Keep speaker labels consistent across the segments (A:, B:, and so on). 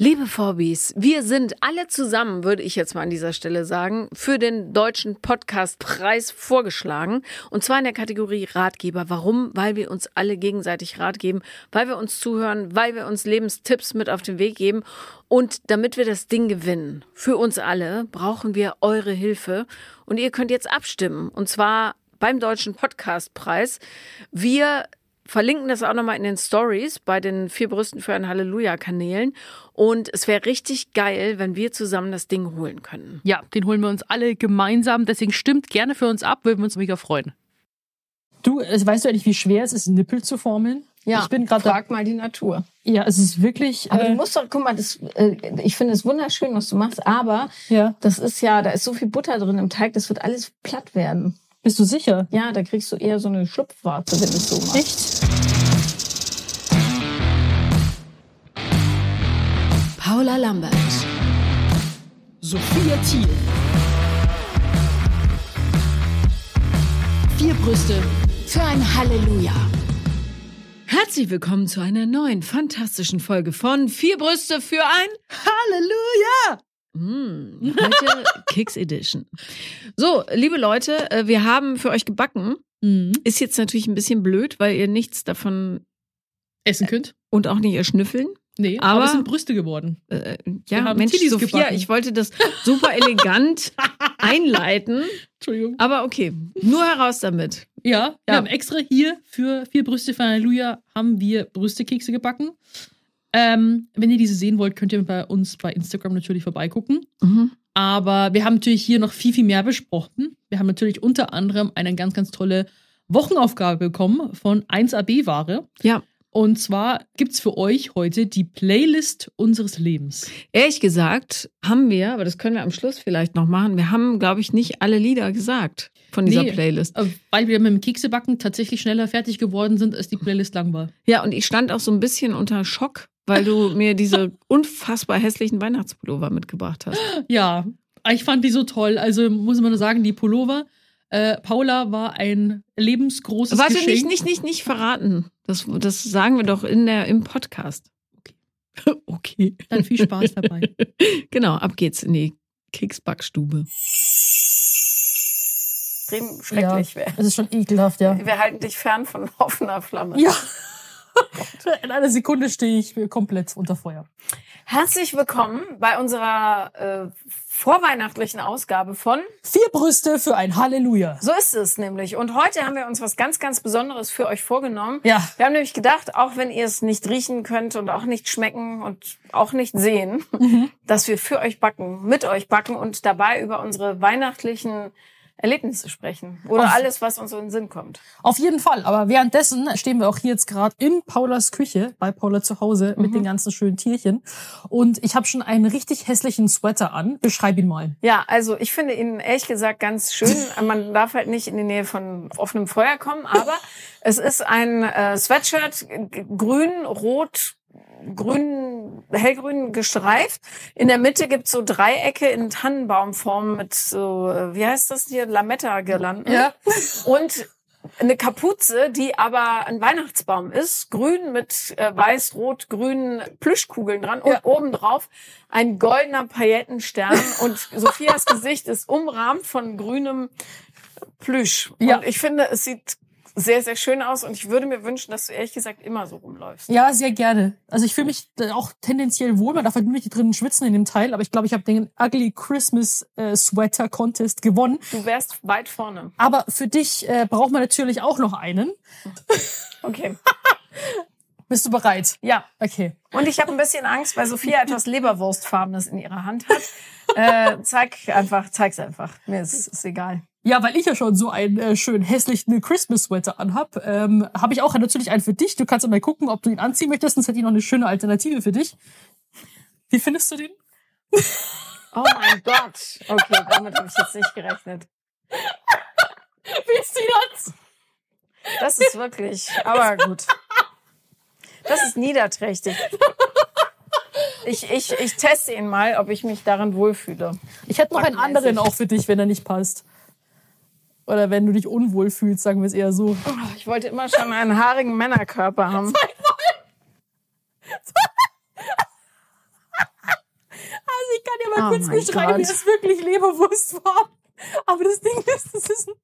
A: Liebe Vorbis, wir sind alle zusammen, würde ich jetzt mal an dieser Stelle sagen, für den deutschen Podcastpreis vorgeschlagen. Und zwar in der Kategorie Ratgeber. Warum? Weil wir uns alle gegenseitig Rat geben, weil wir uns zuhören, weil wir uns Lebenstipps mit auf den Weg geben. Und damit wir das Ding gewinnen, für uns alle, brauchen wir eure Hilfe. Und ihr könnt jetzt abstimmen. Und zwar beim Deutschen Podcastpreis. Wir verlinken das auch nochmal in den Stories bei den vier Brüsten für ein Halleluja-Kanälen. Und es wäre richtig geil, wenn wir zusammen das Ding holen können.
B: Ja, den holen wir uns alle gemeinsam. Deswegen stimmt gerne für uns ab, würden wir uns mega freuen.
C: Du, äh, weißt du eigentlich, wie schwer es ist, Nippel zu formeln?
D: Ja,
C: ich bin gerade.
D: frag mal die Natur.
C: Ja, es ist wirklich.
D: Aber
C: äh,
D: du musst doch, guck mal, das, äh, ich finde es wunderschön, was du machst, aber
C: ja.
D: das ist ja, da ist so viel Butter drin im Teig, das wird alles platt werden.
C: Bist du sicher?
D: Ja, da kriegst du eher so eine Schlupfwarte, wenn du es so machst.
C: Echt?
A: Paula Lambert.
E: Sophia Thiel. Vier Brüste für ein Halleluja.
A: Herzlich willkommen zu einer neuen fantastischen Folge von Vier Brüste für ein
C: Halleluja!
A: Mm, heute Kicks Edition. So, liebe Leute, äh, wir haben für euch gebacken.
B: Mhm.
A: Ist jetzt natürlich ein bisschen blöd, weil ihr nichts davon
B: Essen könnt?
A: und auch nicht erschnüffeln.
B: Nee, aber,
A: Aber-
B: es sind Brüste geworden.
A: Äh,
B: Wir
A: ja, Mensch,
B: Tiddies
A: Sophia,
B: gebacken.
A: ich wollte das super elegant einleiten,
B: Entschuldigung.
A: aber okay, nur heraus damit.
B: Ja, wir
A: Ja.
B: haben extra hier für vier Brüste für Halleluja haben wir Brüstekekse gebacken. Ähm, wenn ihr diese sehen wollt, könnt ihr bei uns bei Instagram natürlich vorbeigucken. Aber wir haben natürlich hier noch viel, viel mehr besprochen. Wir haben natürlich unter anderem eine ganz, ganz tolle Wochenaufgabe bekommen von 1AB-Ware.
A: Ja.
B: Und zwar gibt's für euch heute die Playlist unseres Lebens.
A: Ehrlich gesagt haben wir, aber das können wir am Schluss vielleicht noch machen, wir haben, glaube ich, nicht alle Lieder gesagt von dieser
B: Nee.
A: Playlist.
B: Äh, Weil wir mit dem Keksebacken tatsächlich schneller fertig geworden sind, als die Playlist lang war.
A: Ja, und ich stand auch so ein bisschen unter Schock, weil du mir diese unfassbar hässlichen Weihnachtspullover mitgebracht hast.
B: Ja, ich fand die so toll. Also muss man nur sagen, die Pullover. Äh, Paula war ein lebensgroßes
A: Warte,
B: Geschenk.
A: nicht, nicht, nicht, nicht verraten. Das, das sagen wir doch in der, im Podcast. Okay. okay.
B: Dann viel Spaß dabei.
A: Genau, ab geht's in die Keksbackstube.
D: Extrem schrecklich wäre.
C: Es ist schon ekelhaft, ja.
D: Wir halten dich fern von offener Flamme.
C: Ja. In einer Sekunde stehe ich komplett unter Feuer.
D: Herzlich willkommen bei unserer äh, vorweihnachtlichen Ausgabe von
C: Vier Brüste für ein Halleluja.
D: So ist es nämlich. Und heute haben wir uns was ganz, ganz Besonderes für euch vorgenommen.
C: Ja.
D: Wir haben nämlich gedacht, auch wenn ihr es nicht riechen könnt und auch nicht schmecken und auch nicht sehen, dass wir für euch backen, mit euch backen und dabei über unsere weihnachtlichen Erlebnisse sprechen. Oder
C: Auf-
D: alles, was uns so in den Sinn kommt.
C: Auf jeden Fall. Aber währenddessen stehen wir auch hier jetzt gerade in Paulas Küche, bei Paula zu Hause, mit den ganzen schönen Tierchen. Und ich habe schon einen richtig hässlichen Sweater an. Beschreib ihn mal.
D: Ja, also ich finde ihn ehrlich gesagt ganz schön. Man darf halt nicht in die Nähe von offenem Feuer kommen, aber es ist ein äh, Sweatshirt, grün, rot, grün, hellgrün gestreift. In der Mitte gibt's so Dreiecke in Tannenbaumform mit so, äh, wie heißt das hier, Lametta-Girlanden.
C: Ja.
D: Und eine Kapuze, die aber ein Weihnachtsbaum ist, grün mit äh, weiß, rot, grünen Plüschkugeln dran und
C: Ja.
D: obendrauf ein goldener Paillettenstern und Sophias Gesicht ist umrahmt von grünem Plüsch.
C: Ja.
D: Und ich finde, es sieht sehr, sehr schön aus und ich würde mir wünschen, dass du ehrlich gesagt immer so rumläufst.
C: Ja, sehr gerne. Also ich fühle mich äh, auch tendenziell wohl. Man darf halt nur nicht drinnen schwitzen in dem Teil. Aber ich glaube, ich habe den Ugly Christmas äh, Sweater Contest gewonnen.
D: Du wärst weit vorne.
C: Aber für dich äh, braucht man natürlich auch noch einen.
D: Okay.
C: Bist du bereit?
D: Ja.
C: Okay.
D: Und ich habe ein bisschen Angst, weil Sophia etwas Leberwurstfarbenes in ihrer Hand hat. Äh, zeig einfach, zeig's einfach. Mir ist, ist egal.
C: Ja, weil ich ja schon so einen äh, schön hässlichen Christmas Sweater anhab, ähm, habe ich auch natürlich einen für dich. Du kannst mal gucken, ob du ihn anziehen möchtest. Sonst hätte ich noch eine schöne Alternative für dich. Wie findest du den?
D: Oh mein Gott. Okay, damit habe ich jetzt nicht gerechnet.
C: Wie ist die das?
D: Das ist wirklich, aber gut. Das ist niederträchtig. Ich, ich, ich teste ihn mal, ob ich mich darin wohlfühle.
C: Ich hätte noch einen anderen auch für dich, wenn er nicht passt. Oder wenn du dich unwohl fühlst, sagen wir es eher so.
D: Oh, Ich wollte immer schon einen haarigen Männerkörper haben. Oh
C: kurz beschreiben, wie es wirklich Leberwurst war. Aber das Ding ist, das ist ein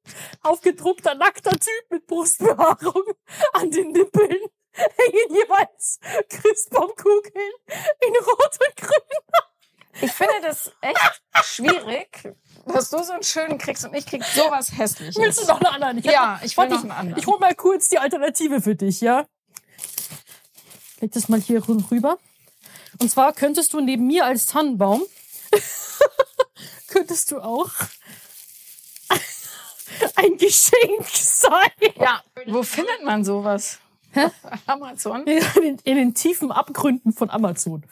C: aufgedruckter, nackter Typ mit Brustbehaarung. An den Nippeln hängen jeweils Christbaumkugeln in Rot und Grün.
D: Ich finde das echt schwierig, dass du so einen schönen kriegst und ich krieg sowas hässliches.
C: Willst du noch einen anderen? Ich
D: Ja, ich will
C: warte,
D: noch einen anderen.
C: Ich hol mal kurz die Alternative für dich, ja? Leg das mal hier rü- rüber. Und zwar könntest du neben mir als Tannenbaum, könntest du auch ein Geschenk sein.
D: Ja, wo findet man sowas? Amazon?
C: In in den tiefen Abgründen von Amazon.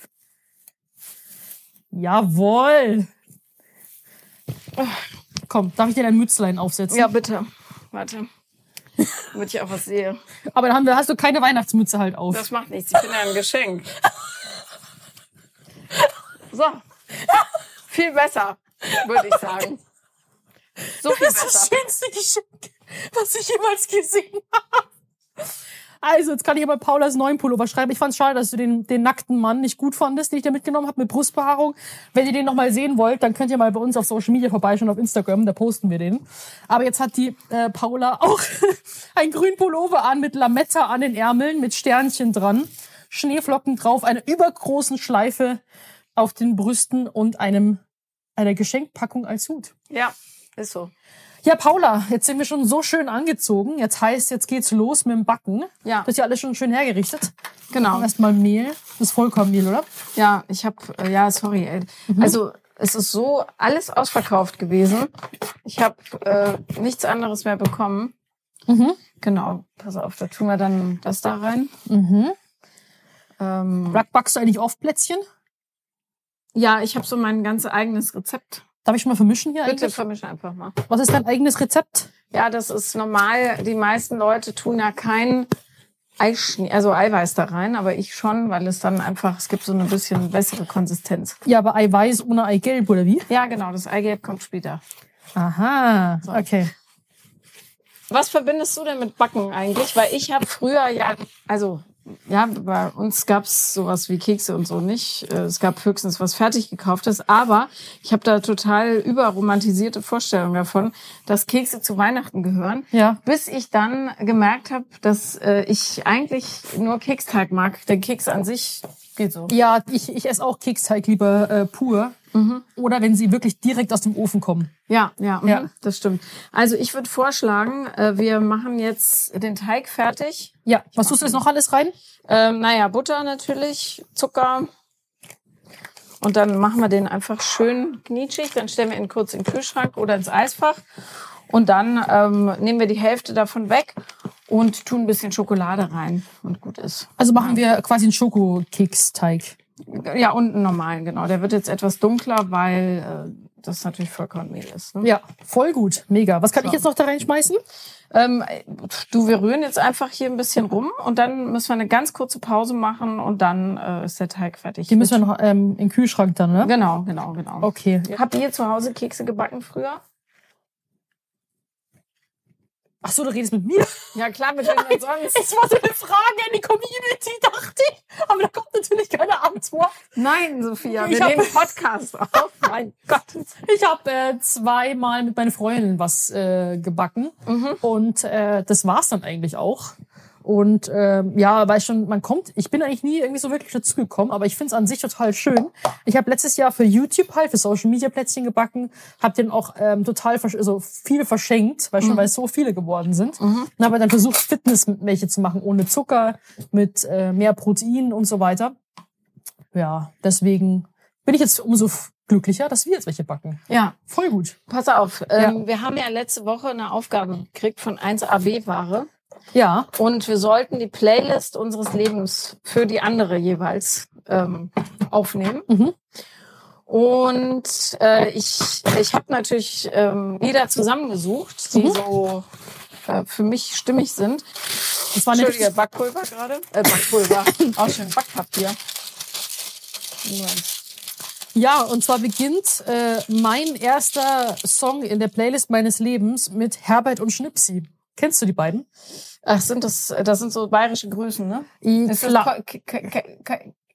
C: Jawohl. Komm, darf ich dir dein Mützlein aufsetzen?
D: Ja, bitte. Warte. Damit ich auch was sehe.
C: Aber dann haben wir, hast du keine Weihnachtsmütze halt auf.
D: Das macht nichts. Ich bin ja ein Geschenk. So. Viel besser, würde ich sagen. So viel
C: Das ist das schönste Geschenk, was ich jemals gesehen habe. Also, jetzt kann ich aber Paulas neuen Pullover schreiben. Ich fand es schade, dass du den, den nackten Mann nicht gut fandest, den ich da mitgenommen habe, mit Brustbehaarung. Wenn ihr den nochmal sehen wollt, dann könnt ihr mal bei uns auf Social Media vorbeischauen, auf Instagram, da posten wir den. Aber jetzt hat die äh, Paula auch ein grün Pullover an, mit Lametta an den Ärmeln, mit Sternchen dran, Schneeflocken drauf, einer übergroßen Schleife auf den Brüsten und einem einer Geschenkpackung als Hut.
D: Ja, ist so.
C: Ja, Paula, jetzt sind wir schon so schön angezogen. Jetzt heißt, jetzt geht's los mit dem Backen.
D: Ja.
C: Das ist ja alles schon schön hergerichtet.
D: Genau.
C: Erstmal Mehl. Das ist Vollkornmehl, oder?
D: Ja, ich habe, ja, sorry. Ey. Also es ist so alles ausverkauft gewesen. Ich habe äh, nichts anderes mehr bekommen.
C: Mhm.
D: Genau. Pass auf, da tun wir dann das da rein.
C: Mhm.
D: Ähm,
C: Back- Backst du eigentlich oft Plätzchen?
D: ja, ich habe so mein ganz eigenes Rezept.
C: Darf ich mal vermischen hier
D: Bitte
C: eigentlich?
D: vermisch einfach mal.
C: Was ist dein eigenes Rezept?
D: Ja, das ist normal. Die meisten Leute tun ja kein Eischnee, also Eiweiß da rein, aber ich schon, weil es dann einfach, es gibt so eine bisschen bessere Konsistenz.
C: Ja, aber Eiweiß ohne Eigelb, oder wie?
D: Ja, genau, das Eigelb kommt später.
C: Aha, okay.
D: Was verbindest du denn mit Backen eigentlich? Weil ich habe früher ja, also ja, bei uns gab's sowas wie Kekse und so nicht. Äh, Es gab höchstens was fertig gekauftes, aber ich habe da total überromantisierte Vorstellungen davon, dass Kekse zu Weihnachten gehören.
C: Ja.
D: Bis ich dann gemerkt habe, dass äh, ich eigentlich nur Keksteig mag. Der Keks an sich geht so.
C: Ja, ich, ich esse auch Keksteig lieber äh, pur. Oder wenn sie wirklich direkt aus dem Ofen kommen.
D: Ja, ja, mhm,
C: Ja.
D: das stimmt. Also ich würde vorschlagen, äh, wir machen jetzt den Teig fertig.
C: Ja, was tust du jetzt noch alles rein?
D: Ähm, naja, Butter natürlich, Zucker. Und dann machen wir den einfach schön knitschig. Dann stellen wir ihn kurz in den Kühlschrank oder ins Eisfach. Und dann ähm, nehmen wir die Hälfte davon weg und tun ein bisschen Schokolade rein. Und gut ist.
C: Also machen wir quasi einen Schokokeksteig.
D: Ja, und einen normalen, genau. Der wird jetzt etwas dunkler, weil äh, das natürlich Vollkornmehl ist. Ne?
C: Ja, voll gut. Mega. Was kann
D: So.
C: ich jetzt noch da reinschmeißen?
D: Ähm, du, wir rühren jetzt einfach hier ein bisschen rum und dann müssen wir eine ganz kurze Pause machen und dann äh, ist der Teig fertig.
C: Die müssen wir noch ähm, in den Kühlschrank dann, ne?
D: Genau, genau, genau.
C: Okay.
D: Habt ihr zu Hause Kekse gebacken früher?
C: Ach so, du redest mit mir.
D: Ja, klar, mit wem denn sonst?
C: Es war so eine Frage an die Community, dachte ich. Aber da kommt natürlich keine Antwort.
D: Nein, Sophia,
C: Ich
D: wir
C: hab-
D: nehmen Podcast auf. Mein Gott.
C: Ich habe äh, zweimal mit meinen Freundinnen was äh, gebacken. Und äh, das war's dann eigentlich auch. Und ähm, ja, weil schon, man kommt, ich bin eigentlich nie irgendwie so wirklich dazu gekommen, aber ich find's an sich total schön. Ich habe letztes Jahr für YouTube halt, für Social Media Plätzchen gebacken, habe den auch ähm, total, also viele verschenkt, weil schon weil es so viele geworden sind. Und habe dann versucht, Fitness mit welche zu machen, ohne Zucker, mit äh, mehr Protein und so weiter. Ja, deswegen bin ich jetzt umso glücklicher, dass wir jetzt welche backen.
D: Ja,
C: Voll gut.
D: pass auf. Ähm, Wir haben ja letzte Woche eine Aufgabe gekriegt von 1AB-Ware.
C: Ja,
D: Und wir sollten die Playlist unseres Lebens für die andere jeweils ähm, aufnehmen.
C: Mhm.
D: Und äh, ich, ich habe natürlich ähm, Lieder zusammengesucht, die
C: Mhm.
D: so äh, für mich stimmig sind.
C: das war
D: Entschuldige, Backpulver gerade? Äh, Backpulver. Auch schön Backpapier.
C: Ja, und zwar beginnt äh, mein erster Song in der Playlist meines Lebens mit Herbert und Schnipsi. Kennst du die beiden?
D: Ach, sind das, das sind so bayerische Grüßen, ne?
C: I- Kla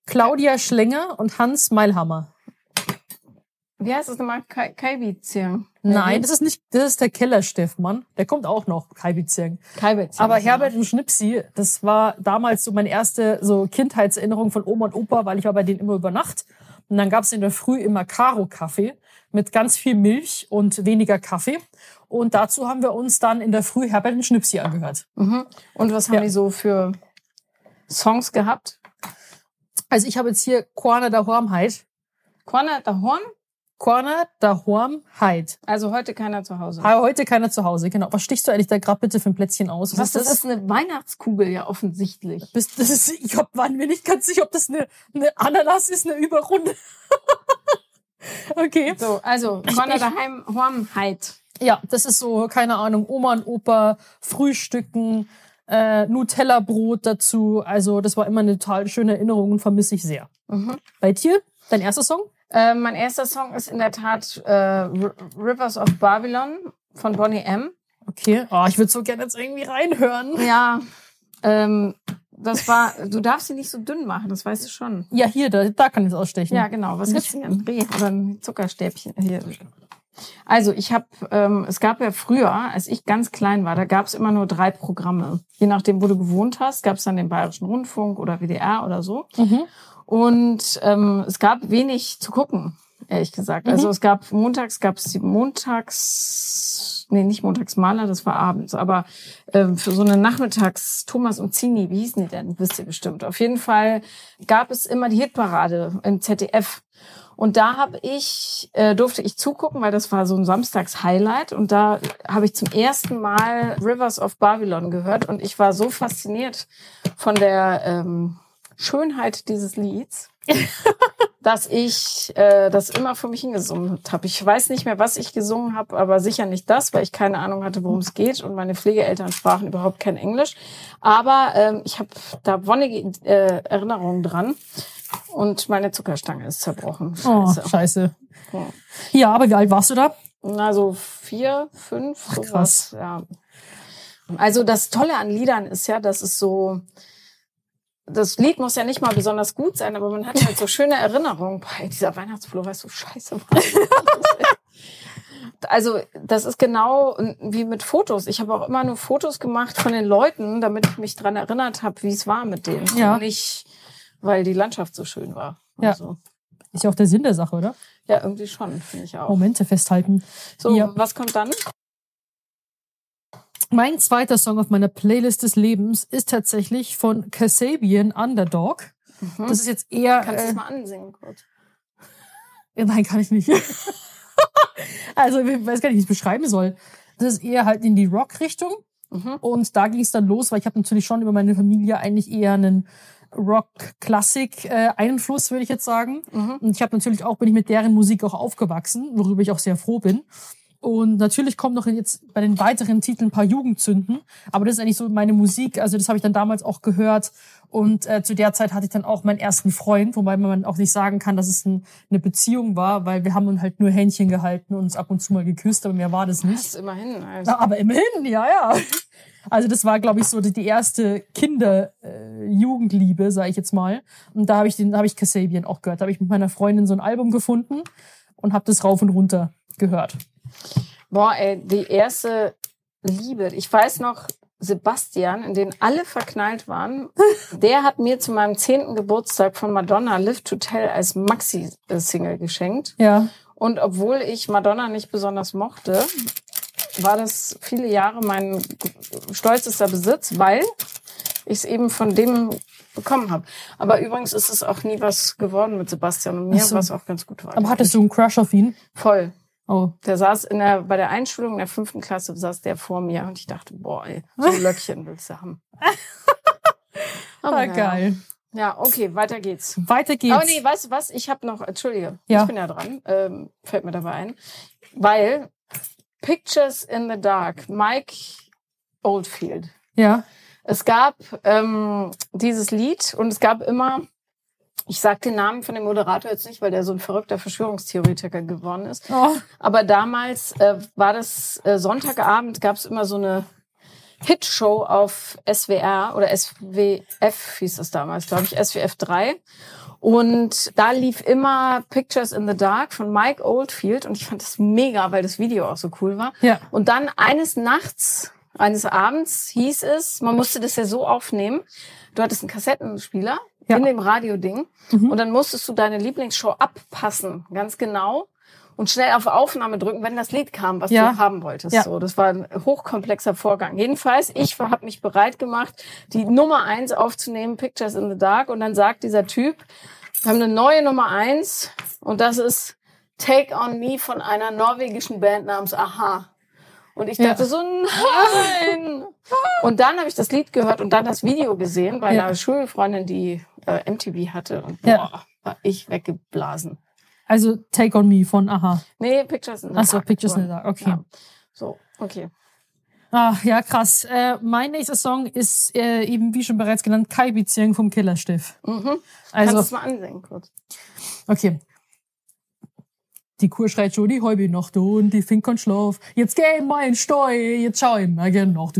C: Claudia Schlenger und Hans Meilhammer.
D: Wie heißt das nochmal? Kai-.
C: Nein, das ist nicht, das ist der Keller Steffmann. Der kommt auch noch, Kai.
D: Kaibiziang.
C: Aber Herbert und Schnipsi, das war damals so meine erste so Kindheitserinnerung von Oma und Opa, weil ich war bei denen immer über Nacht. Und dann gab's in der Früh immer Karo-Kaffee mit ganz viel Milch und weniger Kaffee. Und dazu haben wir uns dann in der Früh Herbert und Schnipsi angehört.
D: Mhm. Und was haben
C: Ja.
D: die so für Songs gehabt?
C: Also ich habe jetzt hier Corner der Hormheit.
D: Corner der Horn?
C: Corner der Hormheit.
D: Also heute keiner zu Hause.
C: Heute keiner zu Hause, genau. Was stichst du eigentlich da gerade bitte für ein Plätzchen aus?
D: Was, das ist eine Weihnachtskugel, ja offensichtlich.
C: Bist, das ist, ich hab, waren mir nicht ganz sicher, ob das eine, eine Ananas ist, eine Überrunde. okay.
D: So, also Corner der Heim Hornheit.
C: Ja, das ist so, keine Ahnung, Oma und Opa, Frühstücken, äh, Nutella-Brot dazu. Also das war immer eine total schöne Erinnerung und vermisse ich sehr.
D: Mhm.
C: Bei dir, dein erster Song?
D: Äh, mein erster Song ist in der Tat äh, Rivers of Babylon von Bonnie M.
C: Okay. Oh, ich würde so gerne jetzt irgendwie reinhören.
D: Ja, ähm, das war, du darfst sie nicht so dünn machen, das weißt du schon.
C: Ja, hier, da, da kann ich es ausstechen.
D: Ja, genau. Was gibt's denn? Ein Reh oder ein Zuckerstäbchen? Hier. Also ich habe, ähm, es gab ja früher, als ich ganz klein war, da gab es immer nur drei Programme. Je nachdem, wo du gewohnt hast, gab es dann den Bayerischen Rundfunk oder WDR oder so.
C: Mhm.
D: Und ähm, es gab wenig zu gucken, ehrlich gesagt. Also
C: Mhm.
D: es gab montags, gab es die montags, nee, nicht montagsmaler, das war abends, aber ähm, für so eine Nachmittags Thomas und Zini, wie hießen die denn? Wisst ihr bestimmt. Auf jeden Fall gab es immer die Hitparade im ZDF. Und da habe ich, äh, durfte ich zugucken, weil das war so ein Samstags-Highlight. Und da habe ich zum ersten Mal Rivers of Babylon gehört. Und ich war so fasziniert von der ähm, Schönheit dieses Lieds, dass ich äh, das immer vor mich hingesungen habe. Ich weiß nicht mehr, was ich gesungen habe, aber sicher nicht das, weil ich keine Ahnung hatte, worum es geht. Und meine Pflegeeltern sprachen überhaupt kein Englisch. Aber ähm, ich habe da wonnige äh, Erinnerungen dran. Und meine Zuckerstange ist zerbrochen.
C: Oh,
D: Scheiße.
C: scheiße.
D: Ja.
C: Aber wie alt warst du da?
D: Na, so vier, fünf,
C: Ach,
D: sowas.
C: krass.
D: Ja. Also das Tolle an Liedern ist ja, dass es so, das Lied muss ja nicht mal besonders gut sein, aber man hat halt so schöne Erinnerungen. Ey, dieser Weihnachtsfloh, weißt du, scheiße war. Also das ist genau wie mit Fotos. Ich habe auch immer nur Fotos gemacht von den Leuten, damit ich mich dran erinnert habe, wie es war mit denen.
C: Ja.
D: Und nicht, weil die Landschaft so schön war.
C: Ja.
D: Also,
C: Ist ja auch der Sinn der Sache, oder?
D: ja, irgendwie schon, finde ich auch.
C: Momente festhalten.
D: So,
C: Ja.
D: was kommt dann?
C: Mein zweiter Song auf meiner Playlist des Lebens ist tatsächlich von Kasabian Underdog.
D: Mhm.
C: Das ist jetzt eher.
D: Kannst du
C: äh,
D: es mal ansingen kurz?
C: Ja, Nein, kann ich nicht. also, ich weiß gar nicht, wie ich es beschreiben soll. Das ist eher halt in die Rock-Richtung.
D: Mhm.
C: Und da ging es dann los, weil ich habe natürlich schon über meine Familie eigentlich eher einen Rock-Klassik-Einfluss, würde ich jetzt sagen.
D: Mhm.
C: Und ich habe natürlich auch, bin ich mit deren Musik auch aufgewachsen, worüber ich auch sehr froh bin. Und natürlich kommt noch jetzt bei den weiteren Titeln ein paar Jugendzünden. Aber das ist eigentlich so meine Musik. Also das habe ich dann damals auch gehört. Und äh, zu der Zeit hatte ich dann auch meinen ersten Freund, wobei man auch nicht sagen kann, dass es ein, eine Beziehung war, weil wir haben uns halt nur Händchen gehalten und uns ab und zu mal geküsst, aber mehr war das
D: Das
C: nicht.
D: ist immerhin. Also.
C: Na, aber immerhin, ja, ja. Also das war, glaube ich, so die, die erste Kinder-Jugendliebe, sage ich jetzt mal. Und da habe ich den, habe ich Kasabian auch gehört. Da habe ich mit meiner Freundin so ein Album gefunden und habe das rauf und runter gehört.
D: Boah, ey, die erste Liebe. Ich weiß noch, Sebastian, in den alle verknallt waren, der hat mir zu meinem zehnten Geburtstag von Madonna Live to Tell als Maxi-Single geschenkt.
C: Ja.
D: Und obwohl ich Madonna nicht besonders mochte, war das viele Jahre mein stolzester Besitz, weil ich es eben von dem bekommen habe. Aber übrigens ist es auch nie was geworden mit Sebastian und mir,
C: so.
D: was auch ganz gut war.
C: Aber hattest du einen Crush auf ihn?
D: Voll.
C: Oh.
D: Der saß in der, bei der Einschulung in der fünften Klasse, saß der vor mir und ich dachte, boah, ey, so ein Löckchen willst du haben. Aber
C: Ah,
D: naja.
C: geil.
D: Ja, okay, weiter geht's.
C: Weiter geht's.
D: Aber nee, weißt du was? Ich habe noch, entschuldige,
C: Ja.
D: ich bin ja dran, ähm, fällt mir dabei ein, weil Pictures in the Dark, Mike Oldfield.
C: Ja.
D: Es gab ähm, dieses Lied und es gab immer, ich sag den Namen von dem Moderator jetzt nicht, weil der so ein verrückter Verschwörungstheoretiker geworden ist.
C: Oh.
D: Aber damals äh, war das äh, Sonntagabend, gab es immer so eine Hitshow auf SWR oder SWF hieß es damals, glaube ich, SWF 3. Und da lief immer Pictures in the Dark von Mike Oldfield und ich fand das mega, weil das Video auch so cool war.
C: Ja.
D: Und dann eines Nachts, eines Abends hieß es, man musste das ja so aufnehmen. Du hattest einen Kassettenspieler
C: Ja.
D: in dem Radioding
C: Mhm.
D: und dann musstest du deine Lieblingsshow abpassen, ganz genau. Und schnell auf Aufnahme drücken, wenn das Lied kam, was
C: Ja.
D: du haben wolltest.
C: Ja.
D: So, das war ein hochkomplexer Vorgang. Jedenfalls, ich habe mich bereit gemacht, die Nummer eins aufzunehmen, Pictures in the Dark. Und dann sagt dieser Typ, wir haben eine neue Nummer eins und das ist Take on Me von einer norwegischen Band namens Aha. Und ich
C: Ja.
D: dachte so, nein. Und dann habe ich das Lied gehört und dann das Video gesehen bei
C: Ja.
D: einer Schulfreundin, die äh, MTV hatte. Und boah,
C: Ja.
D: war ich weggeblasen.
C: Also Take on Me von Aha.
D: Nee, Pictures in the
C: Ach so,
D: Dark.
C: Pictures in the Dark, okay.
D: Ja. So, okay.
C: Ah, ja, krass. Äh, mein nächster Song ist äh, eben, wie schon bereits genannt, Kai Beziehung vom Killerstift.
D: Mhm. Kannst du
C: Also,
D: es mal ansehen kurz?
C: okay. Die Kur schreit schon, die Häube noch da und die Fink kann schlaf. Jetzt geh mal in Steu, jetzt schau ich mal nach.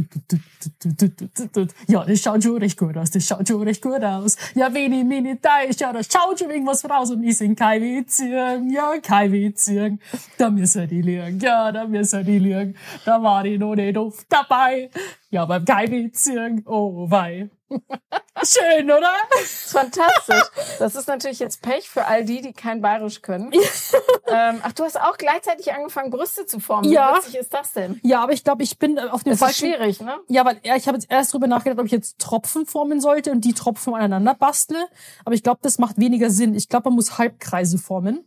C: Ja, das schaut schon recht gut aus, das schaut schon recht gut aus. Ja, wenn ich mich nicht täusche, ja, da schaut schon irgendwas raus und ich sing kein Beziehung, ja, kein Beziehung. Da müssen die lügen, ja, da müssen die lügen. Da war ich noch nicht oft dabei. Ja, beim kein Beziehung, oh wei. Schön, oder?
D: Fantastisch. Das ist natürlich jetzt Pech für all die, die kein Bayerisch können. ähm, ach, du hast auch gleichzeitig angefangen, Brüste zu formen.
C: Ja.
D: Wie witzig ist das denn?
C: Ja, aber ich glaube, ich bin auf dem
D: Das ist
C: falschen
D: schwierig, ne?
C: Ja, weil ich habe jetzt erst drüber nachgedacht, ob ich jetzt Tropfen formen sollte und die Tropfen aneinander bastle. Aber ich glaube, das macht weniger Sinn. Ich glaube, man muss Halbkreise formen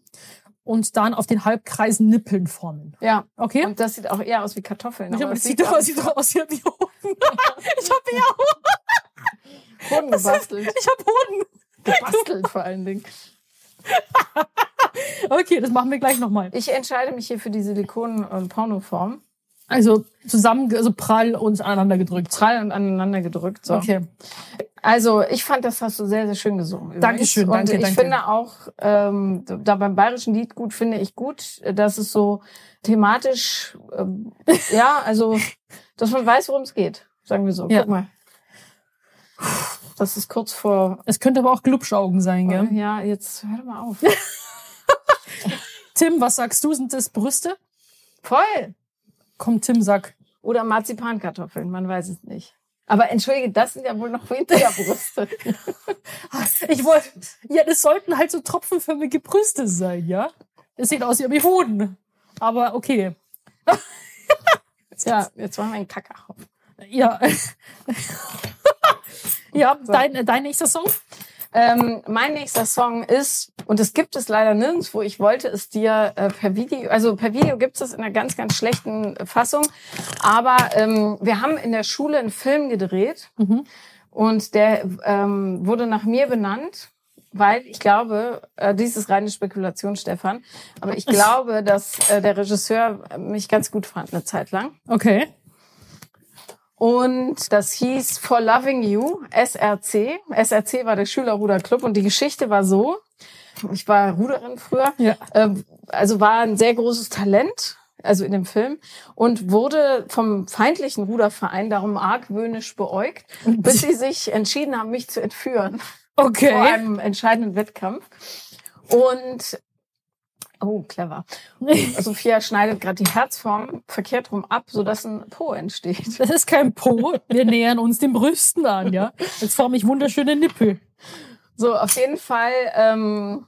C: und dann auf den Halbkreisen Nippeln formen.
D: Ja.
C: Okay?
D: Und das sieht auch eher aus wie Kartoffeln.
C: ich
D: aber
C: das sieht doch
D: aus
C: sieht doch aus wie Hoden. ich habe ja
D: Hoden gebastelt.
C: ich hab Hoden.
D: gebastelt vor allen Dingen.
C: Okay, das machen wir gleich nochmal.
D: Ich entscheide mich hier für die Silikon- und Pornoform.
C: Also zusammen, also prall und aneinander gedrückt.
D: Prall und aneinander gedrückt. So.
C: Okay.
D: Also ich fand, das hast du sehr, sehr schön gesungen. übrigens.
C: Dankeschön,
D: Und
C: danke,
D: ich
C: danke.
D: finde auch, ähm, da beim bayerischen Lied gut, finde ich gut, dass es so thematisch, ähm, ja, also, dass man weiß, worum es geht. Sagen wir so.
C: Ja.
D: Guck mal. Das ist kurz vor,
C: Es könnte aber auch Glubschaugen sein, gell?
D: ja, jetzt hör mal auf.
C: Tim, was sagst du? Sind das Brüste?
D: Voll.
C: Komm, Tim, sag.
D: Oder Marzipankartoffeln, man weiß es nicht. Aber entschuldige, das sind ja wohl noch weniger Brüste.
C: Ich wollte, ja, das sollten halt so tropfenförmige Brüste sein, ja? Das sieht aus wie Hoden. Aber okay.
D: ja, jetzt machen wir einen Kackerhoff.
C: Ja. Ja, dein, dein nächster Song?
D: Ähm, mein nächster Song ist, und das gibt es leider nirgendwo, ich wollte es dir äh, per Video, also per Video gibt es in einer ganz, ganz schlechten Fassung, aber ähm, wir haben in der Schule einen Film gedreht
C: Mhm.
D: und der ähm, wurde nach mir benannt, weil ich glaube, äh, dies ist reine Spekulation, Stefan, aber ich glaube, dass äh, der Regisseur mich ganz gut fand eine Zeit lang.
C: Okay.
D: Und das hieß For Loving You, SRC. SRC war der Schülerruderclub und die Geschichte war so, ich war Ruderin früher,
C: Ja.
D: ähm, also war ein sehr großes Talent, also in dem Film, und wurde vom feindlichen Ruderverein darum argwöhnisch beäugt, bis sie sich entschieden haben, mich zu entführen vor
C: Okay.
D: einem entscheidenden Wettkampf. Und oh, clever. Sophia schneidet gerade die Herzform verkehrt rum ab, sodass ein Po entsteht.
C: Das ist kein Po. Wir nähern uns den Brüsten an, ja? Jetzt forme ich wunderschöne Nippel.
D: So, auf jeden Fall, ähm,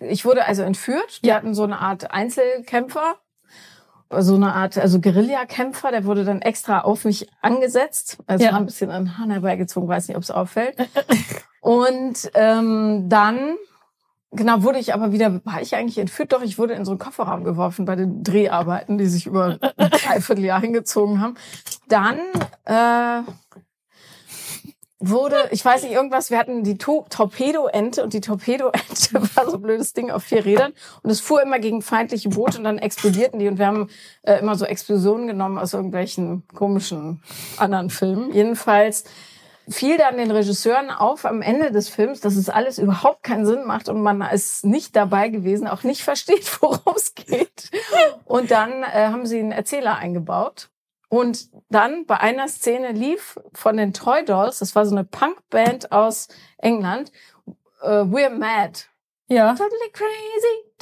D: ich wurde also entführt. Die
C: Ja.
D: hatten so eine Art Einzelkämpfer, so eine Art, also Guerillakämpfer, der wurde dann extra auf mich angesetzt. Also
C: Ja.
D: war ein bisschen an den Hahn herbeigezogen, weiß nicht, ob es auffällt. Und ähm, dann, genau, wurde ich aber wieder, war ich eigentlich entführt? Doch, ich wurde in so einen Kofferraum geworfen bei den Dreharbeiten, die sich über ein Dreivierteljahr hingezogen haben. Dann äh, wurde, ich weiß nicht, irgendwas, wir hatten die to Torpedoente und die Torpedoente war so ein blödes Ding auf vier Rädern und es fuhr immer gegen feindliche Boote und dann explodierten die und wir haben äh, immer so Explosionen genommen aus irgendwelchen komischen anderen Filmen. Jedenfalls fiel dann den Regisseuren auf am Ende des Films, dass es alles überhaupt keinen Sinn macht und man ist nicht dabei gewesen, auch nicht versteht, worum es geht. Und dann äh, haben sie einen Erzähler eingebaut. Und dann bei einer Szene lief von den Toy Dolls, das war so eine Punkband aus England, äh, We're Mad.
C: Ja.
D: Totally crazy.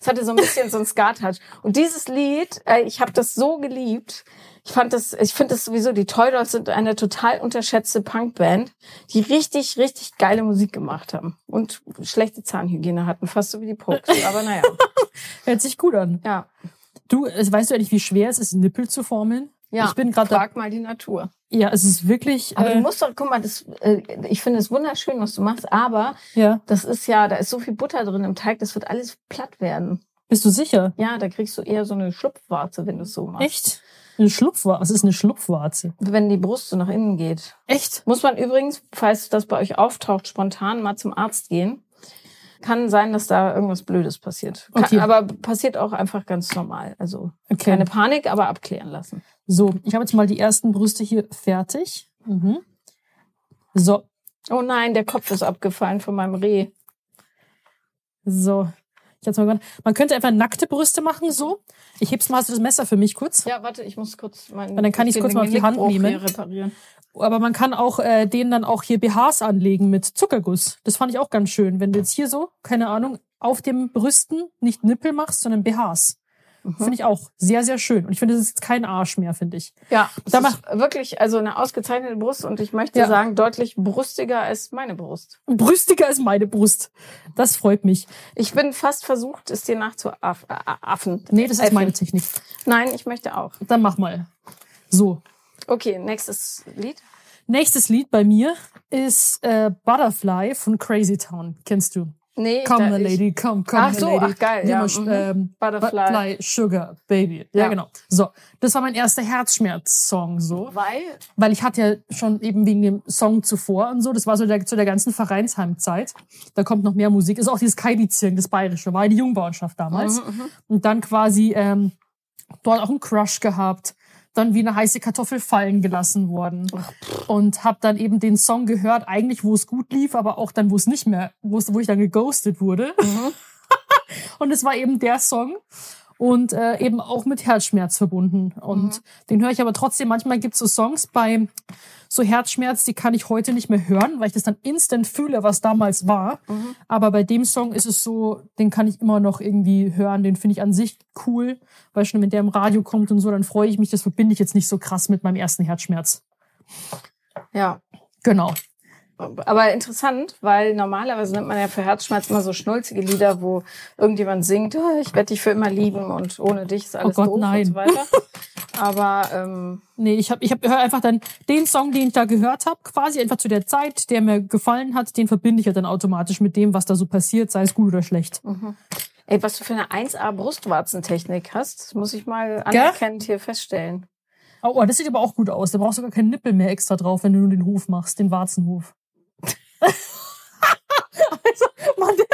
D: Es hatte so ein bisschen so ein Skat-Touch. Und dieses Lied, äh, ich habe das so geliebt. Ich fand das, ich finde das sowieso, die Toy Dolls sind eine total unterschätzte Punkband, die richtig, richtig geile Musik gemacht haben. Und schlechte Zahnhygiene hatten, fast so wie die Pokes. Aber naja,
C: Hört sich gut an.
D: ja.
C: Du, weißt du eigentlich, wie schwer es ist, Nippel zu formeln?
D: Ja,
C: Ich bin gerade da.
D: frag mal die Natur.
C: Ja, es ist wirklich.
D: Aber
C: äh,
D: du musst doch, guck mal, das, äh, ich finde es wunderschön, was du machst, aber
C: ja.
D: das ist ja, da ist so viel Butter drin im Teig, das wird alles platt werden.
C: Bist du sicher?
D: Ja, da kriegst du eher so eine Schlupfwarze, wenn du es so machst.
C: Echt? Eine Schlupfwarze. Was ist eine Schlupfwarze?
D: Wenn die Brust so nach innen geht.
C: Echt?
D: Muss man übrigens, falls das bei euch auftaucht, spontan mal zum Arzt gehen. Kann sein, dass da irgendwas Blödes passiert. Kann,
C: Okay.
D: Aber passiert auch einfach ganz normal. Also
C: Okay.
D: keine Panik, aber abklären lassen.
C: So, ich habe jetzt mal die ersten Brüste hier fertig. Mhm. So,
D: Oh nein, der Kopf ist abgefallen von meinem Reh.
C: so. Ich hab's mal gemacht. Man könnte einfach nackte Brüste machen, so. Ich heb's mal, hast du das Messer für mich kurz?
D: Ja, warte, ich muss kurz meinen.
C: Und dann kann
D: den
C: kurz mal auf die Hand nehmen.
D: reparieren.
C: Aber man kann auch äh, denen dann auch hier BHs anlegen mit Zuckerguss. Das fand ich auch ganz schön. Wenn du jetzt hier so, keine Ahnung, auf dem Brüsten nicht Nippel machst, sondern BHs.
D: Mhm.
C: Finde ich auch sehr, sehr schön. Und ich finde, das ist jetzt kein Arsch mehr, finde ich.
D: Ja, das
C: Da
D: ist wirklich also eine ausgezeichnete Brust und ich möchte
C: Ja.
D: sagen, deutlich brüstiger als meine Brust.
C: Brüstiger ist meine Brust. Das freut mich.
D: Ich bin fast versucht, es dir nachzuaffen.
C: Nee, das ist
D: Äffen.
C: meine Technik.
D: Nein, ich möchte auch.
C: Dann mach mal. So.
D: Okay, nächstes Lied.
C: Nächstes Lied bei mir ist äh, Butterfly von Crazy Town. Kennst du?
D: Nee,
C: Come, my lady, come, come,
D: Ach
C: my
D: so,
C: lady.
D: ach, geil, ja,
C: Immer,
D: mhm.
C: ähm,
D: Butterfly.
C: Butterfly, Sugar, Baby. Ja,
D: Ja.
C: genau. So, das war mein erster Herzschmerz-Song so.
D: weil
C: Weil ich hatte ja schon eben wegen dem Song zuvor und so, das war so der, zu der ganzen Vereinsheimzeit. Da kommt noch mehr Musik. Ist auch dieses Kaidizirn, das Bayerische, war die Jungbauernschaft damals.
D: Mhm,
C: Und dann quasi ähm, dort auch einen Crush gehabt. Dann wie eine heiße Kartoffel fallen gelassen worden. Und hab dann eben den Song gehört, eigentlich wo es gut lief, aber auch dann, wo es nicht mehr, wo ich dann geghostet wurde.
D: Mhm.
C: und es war eben der Song. Und äh, eben auch mit Herzschmerz verbunden. Und
D: Mhm.
C: den höre ich aber trotzdem. Manchmal gibt's so Songs bei so Herzschmerz, die kann ich heute nicht mehr hören, weil ich das dann instant fühle, was damals war.
D: Mhm.
C: Aber bei dem Song ist es so, den kann ich immer noch irgendwie hören. Den finde ich an sich cool, weil schon wenn der im Radio kommt und so, dann freue ich mich. Das verbinde ich jetzt nicht so krass mit meinem ersten Herzschmerz.
D: ja,
C: Genau.
D: Aber interessant, weil normalerweise nimmt man ja für Herzschmerz immer so schnulzige Lieder, wo irgendjemand singt, oh, ich werde dich für immer lieben und ohne dich ist alles
C: Gott,
D: doof
C: nein.
D: und so weiter. Aber ähm,
C: Nee, ich habe ich hab, hör einfach dann den Song, den ich da gehört habe, quasi einfach zu der Zeit, der mir gefallen hat, den verbinde ich ja dann automatisch mit dem, was da so passiert, sei es gut oder schlecht.
D: ey, was du für eine 1A Brustwarzentechnik hast, muss ich mal anerkennend hier feststellen.
C: Oh, oh, das sieht aber auch gut aus. Da brauchst du gar keinen Nippel mehr extra drauf, wenn du nur den Hof machst, den Warzenhof. Also, Mann, der,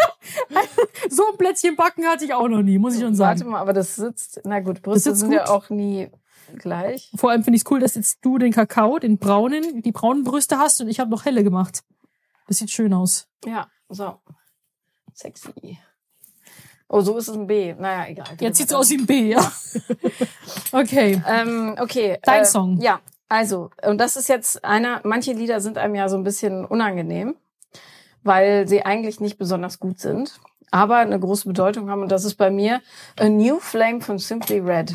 C: so ein Plätzchen backen hatte ich auch noch nie, muss ich schon
D: Warte
C: sagen.
D: mal, aber das sitzt, na gut, Brüste
C: sitzt
D: sind ja
C: gut.
D: auch nie gleich.
C: Vor allem finde ich es cool, dass jetzt du den Kakao, den braunen, die braunen Brüste hast und ich habe noch helle gemacht. Das sieht schön aus.
D: Ja, so. Sexy. Oh, so ist es ein B. Naja, egal.
C: Jetzt sieht's aus wie ein B, ja. okay.
D: Ähm, okay.
C: Dein
D: äh,
C: Song.
D: Ja, also, und das ist jetzt einer, manche Lieder sind einem ja so ein bisschen unangenehm, weil sie eigentlich nicht besonders gut sind, aber eine große Bedeutung haben. Und das ist bei mir A New Flame von Simply Red.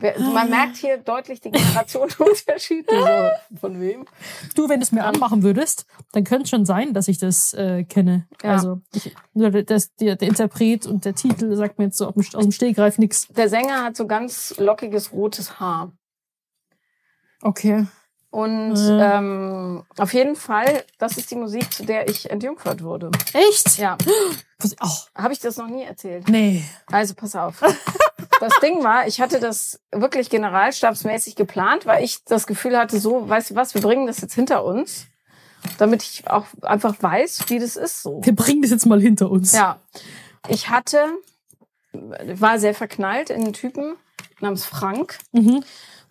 D: Wer- Man merkt hier deutlich die Generationenunterschiede. So, von wem?
C: Du, wenn du es mir anmachen würdest, dann könnte es schon sein, dass ich das äh, kenne.
D: Ja.
C: Also ich, das, der, der Interpret und der Titel sagt mir jetzt so aus dem- Stehgreif nix.
D: Der Sänger hat so ganz lockiges rotes Haar.
C: Okay.
D: Und
C: Mhm.
D: ähm, auf jeden Fall, das ist die Musik, zu der ich entjungfert wurde.
C: Echt?
D: Ja,
C: Ach,
D: habe ich das noch nie erzählt.
C: nee.
D: Also pass auf. Das Ding war, ich hatte das wirklich generalstabsmäßig geplant, weil ich das Gefühl hatte, so, weißt du was, wir bringen das jetzt hinter uns, damit ich auch einfach weiß, wie das ist so.
C: Wir bringen das jetzt mal hinter uns.
D: Ja, ich hatte, war sehr verknallt in einen Typen namens Frank.
C: Mhm.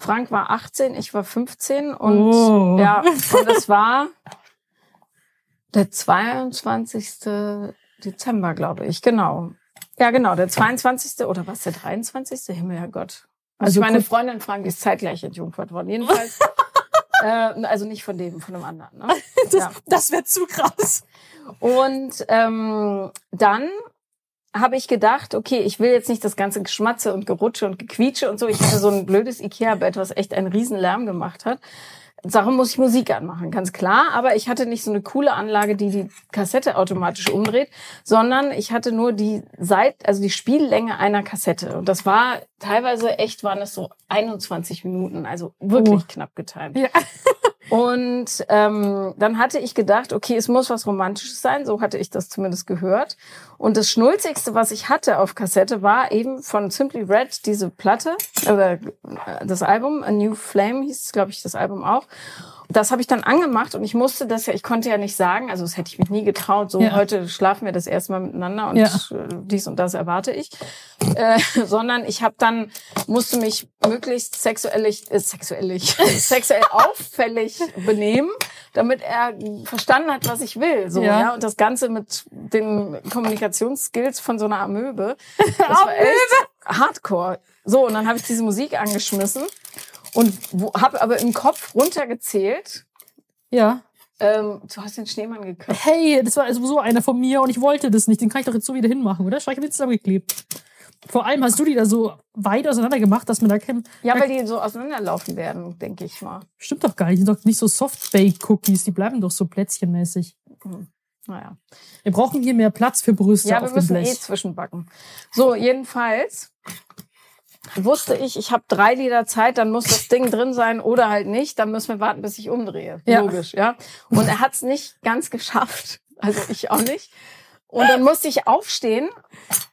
D: Frank war 18, ich war 15 und
C: Oh.
D: ja, und es war der 22. Dezember, glaube ich, genau. Ja, genau, der 22. oder was, der 23. Himmel, Herrgott. Also,
C: Also
D: meine Freundin Frank ist zeitgleich entjungfert worden. Jedenfalls äh, also nicht von dem, von einem anderen. Ne?
C: Das,
D: Ja.
C: das wäre zu krass.
D: Und ähm, dann habe ich gedacht, okay, ich will jetzt nicht das ganze Geschmatze und Gerutsche und Gequietsche und so. Ich hatte so ein blödes Ikea-Bett, was echt einen riesen Lärm gemacht hat. Darum muss ich Musik anmachen, ganz klar. Aber ich hatte nicht so eine coole Anlage, die die Kassette automatisch umdreht, sondern ich hatte nur die Seit, also die Spiellänge einer Kassette. Und das war teilweise echt, waren es so 21 Minuten, also wirklich
C: Oh.
D: knapp getimt.
C: Ja.
D: Und ähm, dann hatte ich gedacht, okay, es muss was Romantisches sein. So hatte ich das zumindest gehört. Und das Schnulzigste, was ich hatte auf Kassette, war eben von Simply Red diese Platte, oder äh, das Album, A New Flame hieß, glaube ich, das Album auch. Das habe ich dann angemacht und ich musste das ja, ich konnte ja nicht sagen, also das hätte ich mich nie getraut, so
C: Ja.
D: heute schlafen wir das erste Mal miteinander und
C: Ja.
D: äh, dies und das erwarte ich. Äh, sondern ich habe dann, musste mich möglichst sexuell, äh, sexuell, sexuell auffällig benehmen, damit er verstanden hat, was ich will. So,
C: Ja.
D: ja. Und das Ganze mit den Kommunikationsskills von so einer Amöbe. Das war echt hardcore. So, und dann habe ich diese Musik angeschmissen und habe aber im Kopf runtergezählt.
C: Ja.
D: Ähm, du hast den Schneemann geküsst.
C: Hey, das war sowieso einer von mir und ich wollte das nicht. Den kann ich doch jetzt so wieder hinmachen, oder? Schau, ich hab jetzt zusammengeklebt. Vor allem hast du die da so weit auseinander gemacht, dass man da kein.
D: Ja, weil die so auseinanderlaufen werden, denke ich mal.
C: Stimmt doch gar nicht. Die sind doch nicht so Soft-Bake-Cookies. Die bleiben doch so plätzchenmäßig.
D: Naja.
C: Wir brauchen hier mehr Platz für Brüste
D: Ja,
C: auf
D: wir
C: dem
D: müssen eh
C: Blech.
D: zwischenbacken. So, jedenfalls wusste ich, ich habe drei Lieder Zeit, dann muss das Ding drin sein oder halt nicht. Dann müssen wir warten, bis ich umdrehe.
C: Ja.
D: Logisch, ja. Und er hat es nicht ganz geschafft. Also ich auch nicht. Und dann musste ich aufstehen,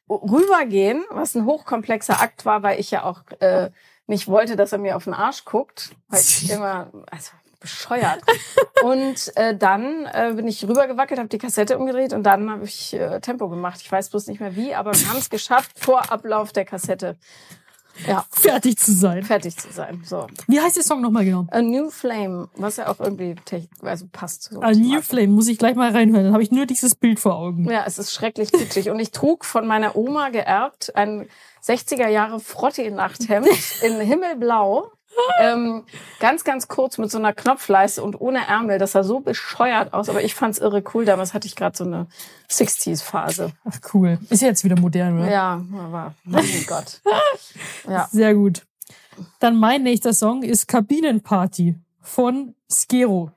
D: rübergehen, was ein hochkomplexer Akt war, weil ich ja auch äh, nicht wollte, dass er mir auf den Arsch guckt, weil ich immer, also bescheuert. Und äh, dann äh, bin ich rübergewackelt, habe die Kassette umgedreht und dann habe ich äh, Tempo gemacht. Ich weiß bloß nicht mehr wie, aber wir haben es geschafft, vor Ablauf der Kassette ja,
C: Fertig zu sein.
D: fertig zu sein. So.
C: Wie heißt der Song nochmal genau?
D: A New Flame, was ja auch irgendwie also passt. So
C: A New
D: Album.
C: Flame, muss ich gleich mal reinhören. Dann habe ich nur dieses Bild vor Augen.
D: Ja, es ist schrecklich kitschig. Und ich trug von meiner Oma geerbt ein 60er Jahre Frotti-Nachthemd in Himmelblau. Ähm, ganz, ganz kurz mit so einer Knopfleiste und ohne Ärmel. Das sah so bescheuert aus, aber ich fand's irre cool. Damals hatte ich gerade so eine 60s-Phase.
C: Ach, cool. Ist ja jetzt wieder modern, oder?
D: Ja, aber mein Gott. Ja.
C: Sehr gut. Dann mein nächster Song ist Kabinenparty von Skero.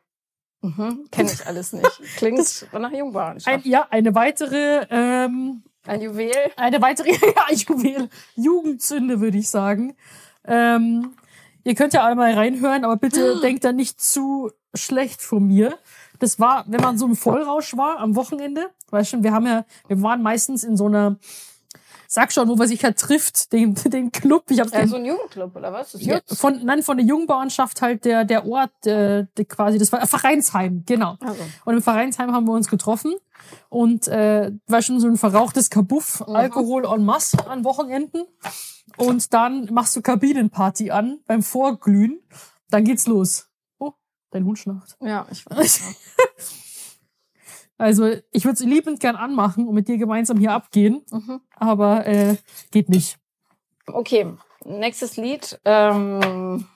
D: Mhm. Kenne ich alles nicht. Klingt nach
C: Ein,
D: Jungbauernschaft.
C: ja, eine weitere, ähm,
D: Ein Juwel.
C: eine weitere ja, Juwel, Jugendsünde, würde ich sagen. Ähm, ihr könnt ja alle mal reinhören, aber bitte denkt da nicht zu schlecht von mir. Das war, wenn man so im Vollrausch war am Wochenende, weißt schon, wir haben ja, wir waren meistens in so einer, sag schon, wo man sich halt trifft, den, den Club, ich hab's
D: Ja, so ein Jugendclub, oder was? Das
C: ja, von, nein, von der Jungbauernschaft halt der, der Ort, äh, der quasi, das war äh, Vereinsheim, genau.
D: Also.
C: Und im Vereinsheim haben wir uns getroffen und äh, war schon so ein verrauchtes Kabuff,
D: Mhm.
C: Alkohol en masse an Wochenenden. Und dann machst du Kabinenparty an beim Vorglühen. Dann geht's los. Oh, dein Hund schnarcht.
D: Ja, ich weiß.
C: Also ich würde es liebend gern anmachen und mit dir gemeinsam hier abgehen,
D: Mhm.
C: aber äh, geht nicht.
D: Okay, nächstes Lied. Ähm,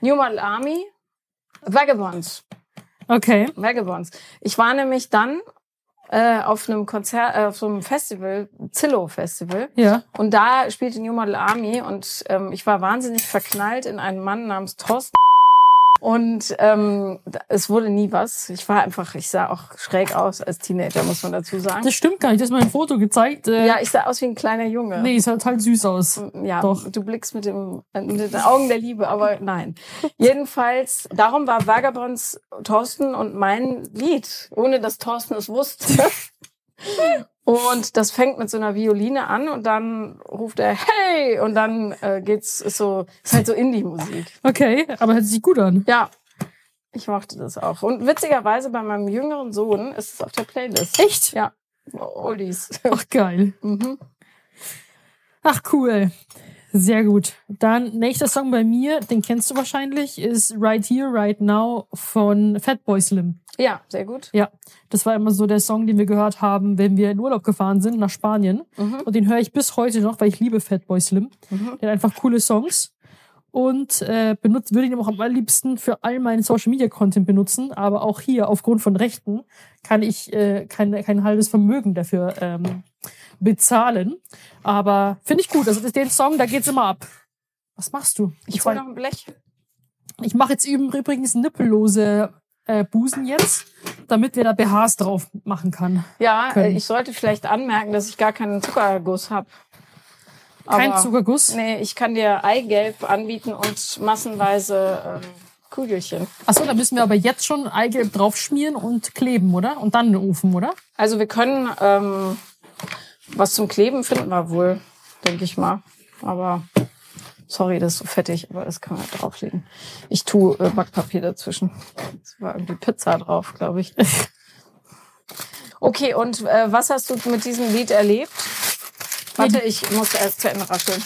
D: New Model Army. Vagabonds.
C: Okay.
D: Vagabonds. Ich war nämlich dann äh, auf einem Konzert, äh, auf so einem Festival, Zillow Festival.
C: Ja.
D: Und da spielte New Model Army und ähm, ich war wahnsinnig verknallt in einen Mann namens Thorsten. Und ähm, es wurde nie was. Ich war einfach, ich sah auch schräg aus als Teenager, muss man dazu sagen.
C: Das stimmt gar nicht. Du hast mir ein Foto gezeigt. Äh,
D: Ja, ich sah aus wie ein kleiner Junge.
C: Nee, es sah halt süß aus.
D: Ja,
C: Doch.
D: du blickst mit, dem, mit den Augen der Liebe, aber nein. Jedenfalls, darum war Vagabonds Thorsten und mein Lied, ohne dass Thorsten es wusste. Und das fängt mit so einer Violine an und dann ruft er Hey und dann äh, geht's ist so ist halt so Indie-Musik.
C: Okay, aber hört sich gut an.
D: Ja, ich mochte das auch. Und witzigerweise bei meinem jüngeren Sohn ist es auf der Playlist.
C: Echt?
D: Ja, Oldies.
C: Ach, geil.
D: mhm.
C: Ach, cool. Sehr gut. Dann nächster Song bei mir, den kennst du wahrscheinlich, ist Right Here, Right Now von Fatboy Slim.
D: Ja, sehr gut.
C: Ja, das war immer so der Song, den wir gehört haben, wenn wir in Urlaub gefahren sind nach Spanien.
D: Mhm.
C: Und den höre ich bis heute noch, weil ich liebe Fatboy Slim. Der hat einfach coole Songs. Und äh, benutzt, würde ihn auch am allerliebsten für all meinen Social Media Content benutzen, aber auch hier aufgrund von Rechten kann ich äh, kein, kein halbes Vermögen dafür ähm, bezahlen. Aber finde ich gut. Also das, den Song, da geht's immer ab. Was machst du?
D: Ich hol noch ein Blech.
C: Ich mache jetzt übrigens nippellose äh, Busen jetzt, damit wir da BHs drauf machen kann.
D: Ja, äh,
C: Können.
D: ich sollte vielleicht anmerken, dass ich gar keinen Zuckerguss habe.
C: Kein Zuckerguss.
D: Nee, ich kann dir Eigelb anbieten und massenweise ähm, Kugelchen.
C: Achso, da müssen wir aber jetzt schon Eigelb draufschmieren und kleben, oder? Und dann in den Ofen, oder?
D: Also wir können ähm, was zum Kleben finden wir wohl, denke ich mal. Aber sorry, das ist so fettig, aber das kann man halt drauflegen. Ich tue äh, Backpapier dazwischen. Es war irgendwie Pizza drauf, glaube ich. Okay, und äh, was hast du mit diesem Lied erlebt? Warte, ich muss erst zu Ende rascheln.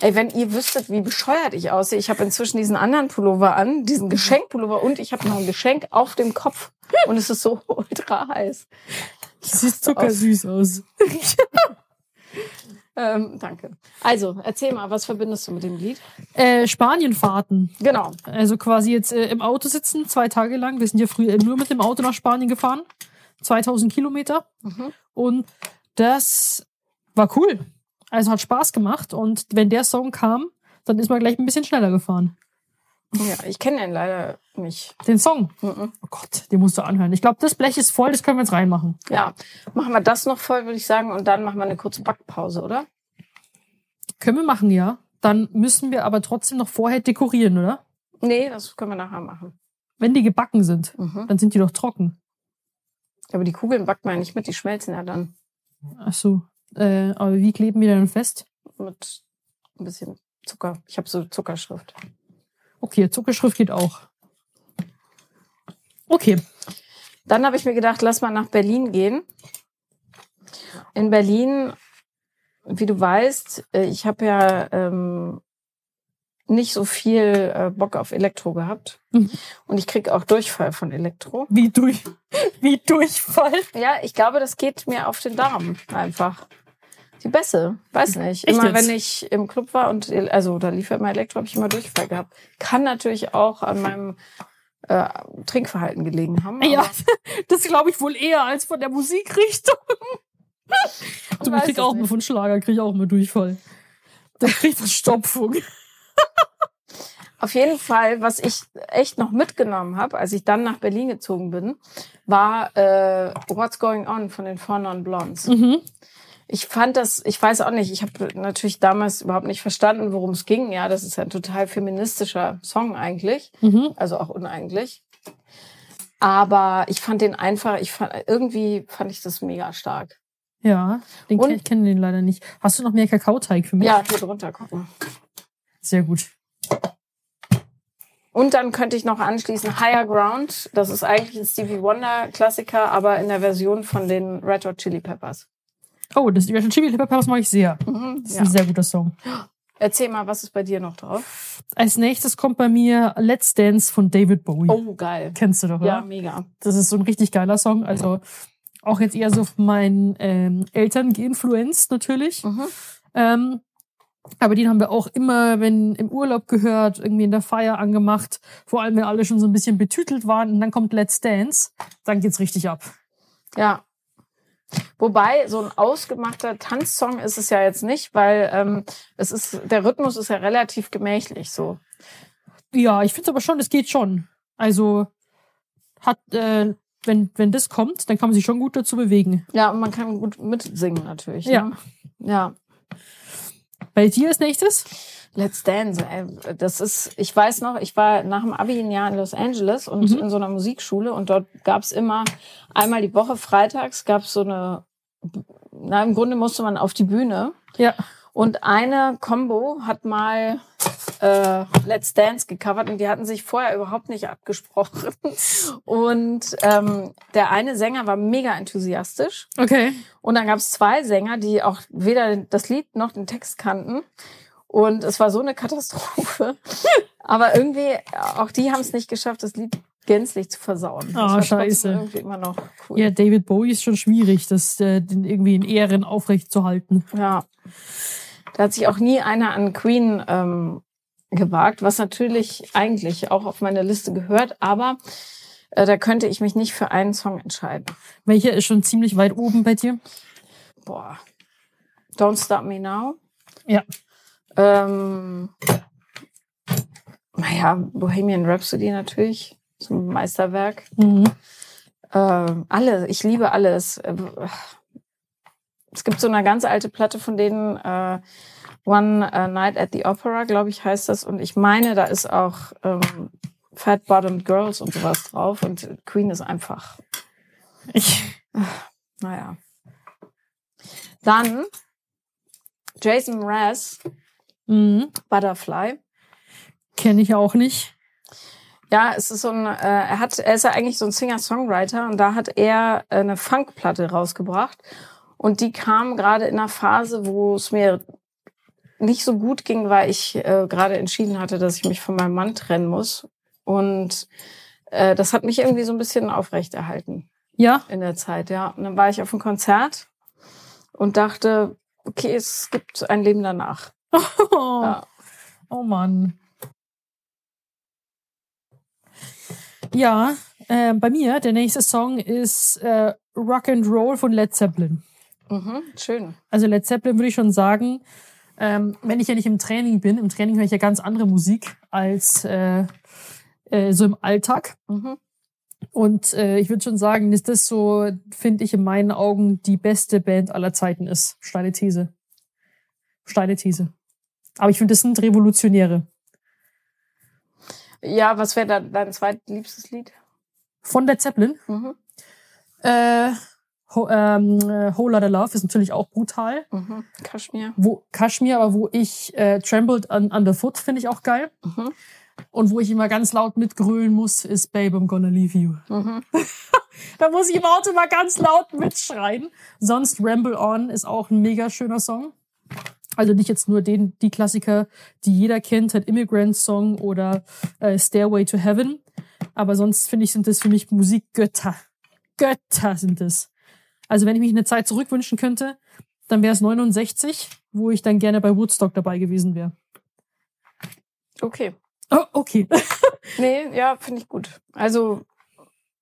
D: Ey, wenn ihr wüsstet, wie bescheuert ich aussehe. Ich habe inzwischen diesen anderen Pullover an, diesen Geschenkpullover und ich habe noch ein Geschenk auf dem Kopf. Und es ist so ultra heiß.
C: Sieht zuckersüß aus.
D: Ähm, danke. Also, erzähl mal, was verbindest du mit dem Lied?
C: Äh, Spanienfahrten.
D: Genau.
C: Also quasi jetzt äh, im Auto sitzen, zwei Tage lang. Wir sind ja früher nur mit dem Auto nach Spanien gefahren. 2000 Kilometer.
D: Mhm.
C: Und das war cool. Also hat Spaß gemacht. Und wenn der Song kam, dann ist man gleich ein bisschen schneller gefahren.
D: Ja, ich kenne den leider nicht.
C: Den Song.
D: Mhm.
C: Oh Gott, den musst du anhören. Ich glaube, das Blech ist voll, das können wir jetzt reinmachen.
D: Ja, machen wir das noch voll, würde ich sagen, und dann machen wir eine kurze Backpause, oder?
C: Können wir machen, ja. Dann müssen wir aber trotzdem noch vorher dekorieren, oder?
D: Nee, das können wir nachher machen.
C: Wenn die gebacken sind,
D: Mhm.
C: dann sind die doch trocken.
D: Aber die Kugeln backt man ja nicht mit, die schmelzen ja dann
C: Ach so. Äh, aber wie kleben wir dann fest?
D: mit ein bisschen Zucker. Ich habe so Zuckerschrift.
C: Okay, Zuckerschrift geht auch. Okay.
D: Dann habe ich mir gedacht, lass mal nach Berlin gehen. In Berlin, wie du weißt, äh, ich habe ja ähm, nicht so viel äh, Bock auf Elektro gehabt.
C: Mhm.
D: Und ich krieg auch Durchfall von Elektro.
C: Wie durch, wie Durchfall.
D: Ja, ich glaube, das geht mir auf den Darm einfach. Die Bässe, weiß nicht.
C: Echt
D: immer
C: jetzt?
D: wenn ich im Club war und also da lief ja immer Elektro, habe ich immer Durchfall gehabt. Kann natürlich auch an meinem äh, Trinkverhalten gelegen haben.
C: Ja, das glaube ich wohl eher als von der Musikrichtung. Du
D: weiß
C: krieg
D: es
C: auch
D: nicht.
C: mal von Schlager, krieg ich auch mal Durchfall. Da krieg ich Verstopfung.
D: Auf jeden Fall, was ich echt noch mitgenommen habe, als ich dann nach Berlin gezogen bin, war äh, What's Going On von den Four Non Blondes.
C: Mhm.
D: Ich fand das, ich weiß auch nicht, ich habe natürlich damals überhaupt nicht verstanden, worum es ging. Ja, das ist ein total feministischer Song eigentlich,
C: Mhm.
D: also auch uneigentlich. Aber ich fand den einfach, ich fand irgendwie fand ich das mega stark.
C: Ja, den
D: Und-
C: ich kenne den leider nicht. Hast du noch mehr Kakaoteig für mich?
D: Ja, hier drunter gucken.
C: Sehr gut.
D: Und dann könnte ich noch anschließen Higher Ground. Das ist eigentlich ein Stevie Wonder Klassiker, aber in der Version von den Red Hot Chili Peppers.
C: Oh, das Red Hot Chili Peppers mag ich sehr.
D: Mhm,
C: Das ist
D: ja.
C: ein sehr guter Song.
D: Erzähl mal, was ist bei dir noch drauf?
C: Als nächstes kommt bei mir Let's Dance von David Bowie.
D: Oh, geil.
C: Kennst du doch,
D: Ja,
C: oder?
D: mega.
C: Das ist so ein richtig geiler Song. Also auch jetzt eher so von meinen ähm, Eltern geinfluenzt natürlich.
D: Mhm.
C: Ähm, aber den haben wir auch immer, wenn im Urlaub gehört, irgendwie in der Feier angemacht. Vor allem, wenn alle schon so ein bisschen betütelt waren. Und dann kommt Let's Dance. Dann geht's richtig ab.
D: Ja. Wobei, so ein ausgemachter Tanzsong ist es ja jetzt nicht, weil ähm, es ist, der Rhythmus ist ja relativ gemächlich so.
C: Ja, ich finde aber schon, es geht schon. Also hat, äh, wenn, wenn das kommt, dann kann man sich schon gut dazu bewegen.
D: Ja, und man kann gut mitsingen natürlich.
C: Ja.
D: Ne? Ja.
C: Bei dir als nächstes?
D: Let's Dance, ey. das ist, ich weiß noch, ich war nach dem Abi ein Jahr in Los Angeles und
C: Mhm.
D: in so einer Musikschule und dort gab's immer einmal die Woche freitags gab's so eine, na im Grunde musste man auf die Bühne
C: Ja.
D: Und eine Combo hat mal äh, Let's Dance gecovert und die hatten sich vorher überhaupt nicht abgesprochen und ähm, der eine Sänger war mega enthusiastisch
C: Okay.
D: und dann gab es zwei Sänger, die auch weder das Lied noch den Text kannten. Und es war so eine Katastrophe. Aber irgendwie, auch die haben es nicht geschafft, das Lied gänzlich zu versauen.
C: Ah, scheiße.
D: irgendwie immer noch cool.
C: Ja, David Bowie ist schon schwierig, das äh, irgendwie in Ehren aufrecht zu halten.
D: Ja. Da hat sich auch nie einer an Queen ähm, gewagt, was natürlich eigentlich auch auf meine Liste gehört, aber äh, da könnte ich mich nicht für einen Song entscheiden.
C: Welcher ist schon ziemlich weit oben bei dir?
D: Boah. Don't Stop Me Now.
C: Ja.
D: Ähm, naja, Bohemian Rhapsody natürlich. Ein Meisterwerk.
C: Mhm.
D: Ähm, alle, ich liebe alles. Es gibt so eine ganz alte Platte von denen, äh, One äh, Night at the Opera, glaube ich, heißt das. Und ich meine, da ist auch ähm, Fat Bottomed Girls und sowas drauf. Und Queen ist einfach,
C: Ich,
D: naja. Dann Jason Mraz,
C: mhm.
D: Butterfly.
C: Kenne ich auch nicht.
D: Ja, es ist so ein, äh, er hat, er ist ja eigentlich so ein Singer-Songwriter und da hat er äh, eine Funkplatte rausgebracht und die kam gerade in einer Phase, wo es mir nicht so gut ging, weil ich äh, gerade entschieden hatte, dass ich mich von meinem Mann trennen muss und äh, das hat mich irgendwie so ein bisschen aufrechterhalten
C: Ja?
D: in der Zeit, ja. Und dann war ich auf einem Konzert und dachte, okay, es gibt ein Leben danach.
C: Oh,
D: Ja.
C: oh Mann. Ja, äh, bei mir, der nächste Song ist äh, Rock and Roll von Led Zeppelin.
D: Mhm, schön.
C: Also Led Zeppelin würde ich schon sagen, ähm, wenn ich ja nicht im Training bin, im Training höre ich ja ganz andere Musik als äh, äh, so im Alltag.
D: Mhm.
C: Und äh, ich würde schon sagen, dass das so, finde ich in meinen Augen, die beste Band aller Zeiten ist. Steile These. Steile These. Aber ich finde, das sind Revolutionäre.
D: Ja, was wäre dein zweitliebstes Lied?
C: Von Led Zeppelin.
D: Mhm.
C: Äh, Ho, ähm, äh, Whole Lotta Love ist natürlich auch brutal.
D: Mhm. Kaschmir.
C: Wo Kashmir, aber wo ich äh, Trembled un, Underfoot finde ich auch geil.
D: Mhm.
C: Und wo ich immer ganz laut mitgrölen muss, ist Babe, I'm gonna leave you.
D: Mhm.
C: Da muss ich im Auto mal ganz laut mitschreien. Sonst Ramble On ist auch ein mega schöner Song. Also nicht jetzt nur den, die Klassiker, die jeder kennt, halt Immigrant Song oder äh, Stairway to Heaven. Aber sonst finde ich, sind das für mich Musikgötter. Götter sind es. Also wenn ich mich eine Zeit zurückwünschen könnte, dann wäre es 69, wo ich dann gerne bei Woodstock dabei gewesen wäre.
D: Okay.
C: Oh, okay.
D: Nee, ja, finde ich gut. Also,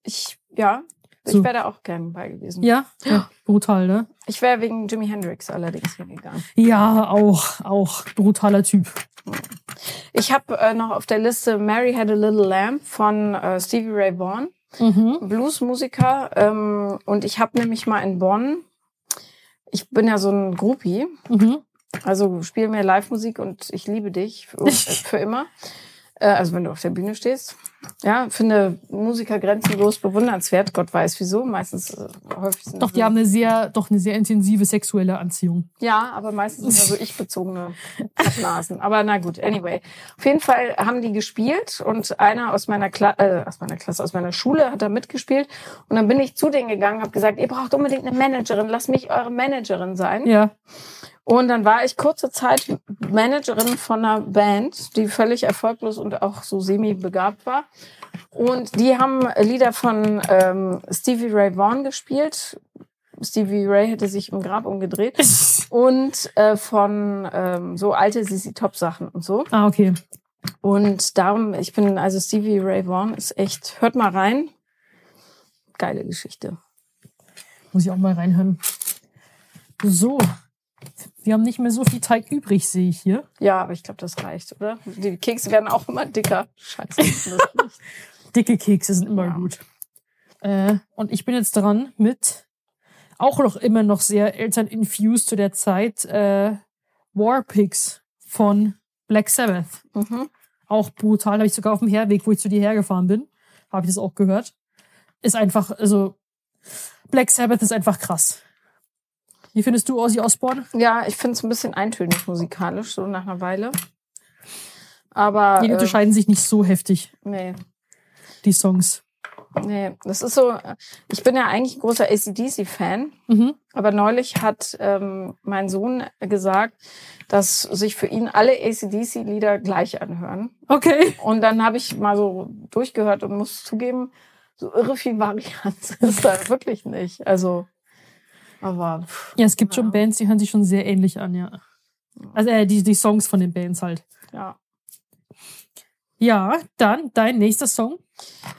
D: ich, ja, ich wäre da auch gern bei gewesen.
C: Ja, ja brutal, ne?
D: Ich wäre wegen Jimi Hendrix allerdings hingegangen.
C: Ja, auch, auch brutaler Typ.
D: Ich habe äh, noch auf der Liste Mary Had a Little Lamb von äh, Stevie Ray Vaughan,
C: Mhm.
D: Bluesmusiker. Ähm, und ich habe nämlich mal in Bonn, ich bin ja so ein Groupie,
C: Mhm.
D: also spiel mir Live-Musik und ich liebe dich für, für immer. Äh, also wenn du auf der Bühne stehst. Ja, finde Musiker grenzenlos bewundernswert. Gott weiß wieso. Meistens äh, häufig sind
C: Doch, die haben eine sehr, doch eine sehr intensive sexuelle Anziehung.
D: Ja, aber meistens sind so ich-bezogene Pappnasen. Aber na gut, anyway. Auf jeden Fall haben die gespielt und einer aus meiner, Kla äh, aus meiner Klasse, aus meiner Schule hat da mitgespielt. Und dann bin ich zu denen gegangen, habe gesagt, ihr braucht unbedingt eine Managerin, lasst mich eure Managerin sein.
C: Ja.
D: Und dann war ich kurze Zeit Managerin von einer Band, die völlig erfolglos und auch so semi-begabt war. Und die haben Lieder von ähm, Stevie Ray Vaughan gespielt. Stevie Ray hätte sich im Grab umgedreht. Und äh, von ähm, so alte CC Top Sachen und so.
C: Ah, okay.
D: Und darum, ich bin, also Stevie Ray Vaughan ist echt, hört mal rein. Geile Geschichte.
C: Muss ich auch mal reinhören. So. Wir haben nicht mehr so viel Teig übrig, sehe ich hier.
D: Ja, aber ich glaube, das reicht, oder? Die Kekse werden auch immer dicker. Scheiße.
C: Dicke Kekse sind immer
D: Ja.
C: gut. Äh, und ich bin jetzt dran mit auch noch immer noch sehr Eltern-infused zu der Zeit äh, Warpigs von Black Sabbath.
D: mhm.
C: Auch brutal, habe ich sogar auf dem Herweg, wo ich zu dir hergefahren bin, habe ich das auch gehört. Ist einfach, also Black Sabbath ist einfach krass. Wie findest du Ozzy Osbourne?
D: Ja, ich finde es ein bisschen eintönig musikalisch, so nach einer Weile. Aber
C: Die
D: äh,
C: unterscheiden sich nicht so heftig,
D: nee,
C: die Songs.
D: nee, das ist so. Ich bin ja eigentlich ein großer ACDC-Fan,
C: Mhm.
D: aber neulich hat ähm, mein Sohn gesagt, dass sich für ihn alle ACDC-Lieder gleich anhören.
C: Okay.
D: Und dann habe ich mal so durchgehört und muss zugeben, so irre viel Varianz ist da wirklich nicht. Also, aber pff,
C: Ja, es gibt
D: Ja.
C: schon Bands, die hören sich schon sehr ähnlich an, ja. Also äh, die, die Songs von den Bands halt.
D: Ja.
C: Ja, dann dein nächster Song.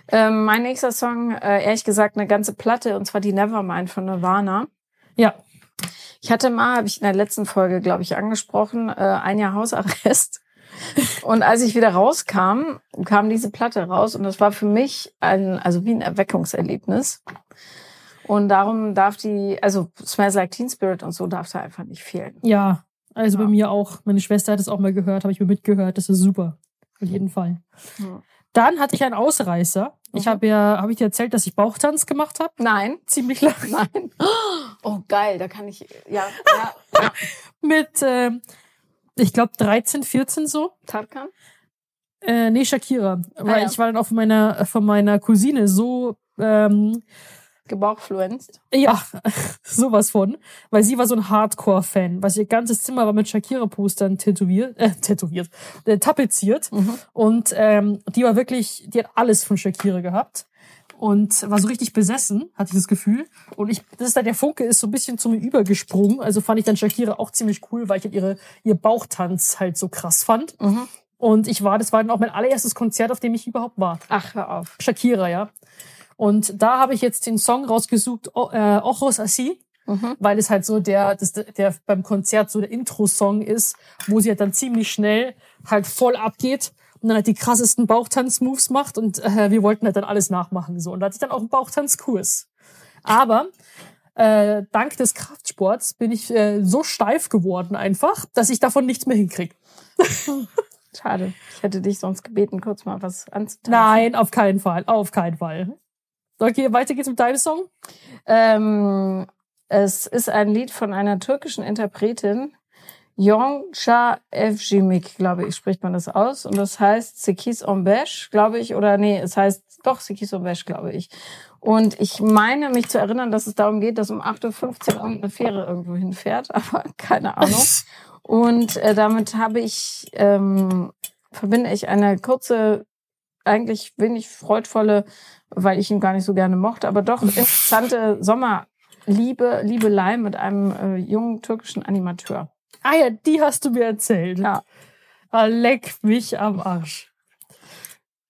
D: Ähm, mein nächster Song, äh, ehrlich gesagt, eine ganze Platte, und zwar die Nevermind von Nirvana.
C: Ja.
D: Ich hatte mal, habe ich in der letzten Folge, glaube ich, angesprochen, äh, ein Jahr Hausarrest. Und als ich wieder rauskam, kam diese Platte raus und das war für mich ein, also wie ein Erweckungserlebnis. Und darum darf die, also Smells Like Teen Spirit und so darf da einfach nicht fehlen.
C: Ja, also
D: Ja.
C: bei mir auch. Meine Schwester hat es auch mal gehört, habe ich mir mitgehört. Das ist super. Auf jeden Fall.
D: Ja.
C: Dann hatte ich einen Ausreißer. Ich
D: Mhm.
C: habe ja, habe ich dir erzählt, dass ich Bauchtanz gemacht habe?
D: Nein,
C: Ziemlich lang.
D: nein. Oh, geil, da kann ich, ja, ja, ja.
C: Mit, ähm, ich glaube, 13, 14 so.
D: Tarkan?
C: Äh, nee, Shakira. Weil
D: ja.
C: ich war dann auch von meiner, von meiner Cousine so, ähm,
D: Gebauchfluenzt.
C: ja, sowas von. Weil sie war so ein Hardcore-Fan. Was ihr ganzes Zimmer war mit Shakira-Postern tätowiert, äh, tätowiert, äh, tapeziert. Und ähm, die war wirklich, die hat alles von Shakira gehabt. Und war so richtig besessen, hatte ich das Gefühl. Und ich, das ist dann der Funke ist so ein bisschen zu mir übergesprungen. Also fand ich dann Shakira auch ziemlich cool, weil ich halt ihre, ihr Bauchtanz halt so krass fand. Und ich war, das war dann auch mein allererstes Konzert, auf dem ich überhaupt war.
D: Ach, hör auf.
C: Shakira, ja. Und da habe ich jetzt den Song rausgesucht, äh, Ojos Así, weil es halt so der, das, der beim Konzert so der Intro-Song ist, wo sie halt dann ziemlich schnell halt voll abgeht und dann halt die krassesten Bauchtanz-Moves macht und äh, wir wollten halt dann alles nachmachen so und da hatte ich dann auch einen Bauchtanzkurs. Aber äh, dank des Kraftsports bin ich äh, so steif geworden einfach, dass ich davon nichts mehr hinkrieg.
D: Schade. Ich hätte dich sonst gebeten, kurz mal was anzutanzen.
C: Nein, auf keinen Fall, auf keinen Fall. Okay, weiter geht's mit deinem Song.
D: Ähm, es ist ein Lied von einer türkischen Interpretin, Yonca Evcimik, glaube ich, spricht man das aus. Und das heißt Sekis Ombeş, glaube ich. Oder nee, es heißt doch Sekis Ombeş, glaube ich. Und ich meine, mich zu erinnern, dass es darum geht, dass um 8.15 Uhr irgendeine Fähre irgendwo hinfährt. Aber keine Ahnung. Und äh, damit habe ich, ähm, verbinde ich eine kurze, eigentlich wenig freudvolle, weil ich ihn gar nicht so gerne mochte, aber doch interessante Sommerliebe, Liebelei mit einem äh, jungen türkischen Animateur.
C: Ah ja, die hast du mir erzählt.
D: Ja.
C: Ah, leck mich am Arsch.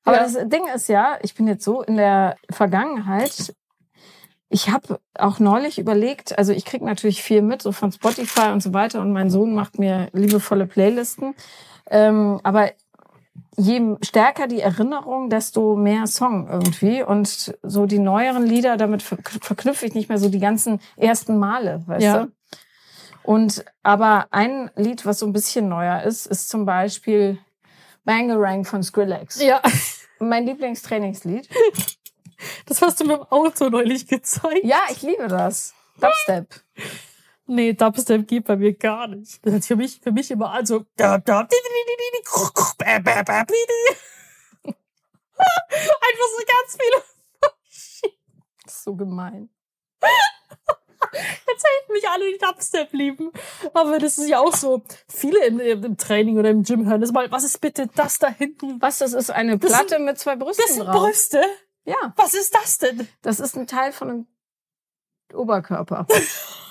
D: Aber
C: Ja.
D: das Ding ist ja, ich bin jetzt so in der Vergangenheit. Ich habe auch neulich überlegt, also ich krieg natürlich viel mit, so von Spotify und so weiter, und mein Sohn macht mir liebevolle Playlisten. Ähm, aber je stärker die Erinnerung, desto mehr Song irgendwie. Und so die neueren Lieder, damit ver verknüpfe ich nicht mehr so die ganzen ersten Male, weißt
C: Ja.
D: du? Und aber ein Lied, was so ein bisschen neuer ist, ist zum Beispiel Bangarang von Skrillex.
C: Ja,
D: Mein Lieblingstrainingslied.
C: das hast du mir im Auto neulich gezeigt.
D: Ja, ich liebe das. Dubstep.
C: Nee, Dubstep geht bei mir gar nicht. Das hat für mich, für mich immer also. Einfach so ganz viele.
D: So gemein.
C: Jetzt hätten mich alle die Dubstep lieben. Aber das ist ja auch so. Viele im, im Training oder im Gym hören das mal. Was ist bitte das da hinten?
D: Was, das ist eine
C: Das
D: Platte mit zwei Brüsten
C: Das sind
D: drauf.
C: Brüste.
D: Ja,
C: Was ist das denn?
D: das ist ein Teil von einem Oberkörper.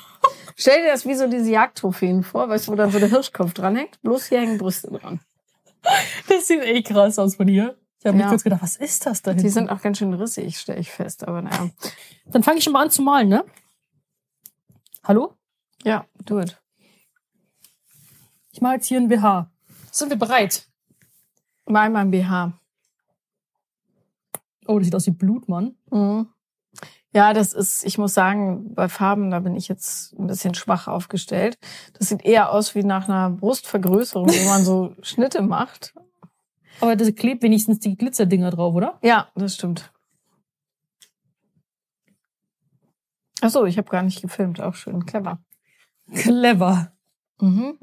D: Stell dir das wie so diese Jagdtrophäen vor, weißt du, wo dann so der Hirschkopf dranhängt. Bloß hier hängen Brüste dran.
C: Das sieht echt krass aus von hier. Ich habe
D: Ja.
C: mir kurz gedacht, was ist das da hinten?
D: Die sind auch ganz schön rissig, stelle ich fest. Aber naja.
C: Dann fange ich schon mal an zu malen, ne? Hallo?
D: Ja, do it.
C: Ich male jetzt hier ein BH. Sind wir bereit?
D: Mal mein BH.
C: Oh, das sieht aus wie Blut, Mann.
D: Mhm. Ja, das ist, ich muss sagen, bei Farben, da bin ich jetzt ein bisschen schwach aufgestellt. Das sieht eher aus wie nach einer Brustvergrößerung, wo man so Schnitte macht.
C: Aber das klebt wenigstens die Glitzerdinger drauf, oder?
D: Ja, das stimmt. Ach so, ich habe gar nicht gefilmt, auch schön, clever.
C: Clever.
D: Mhm.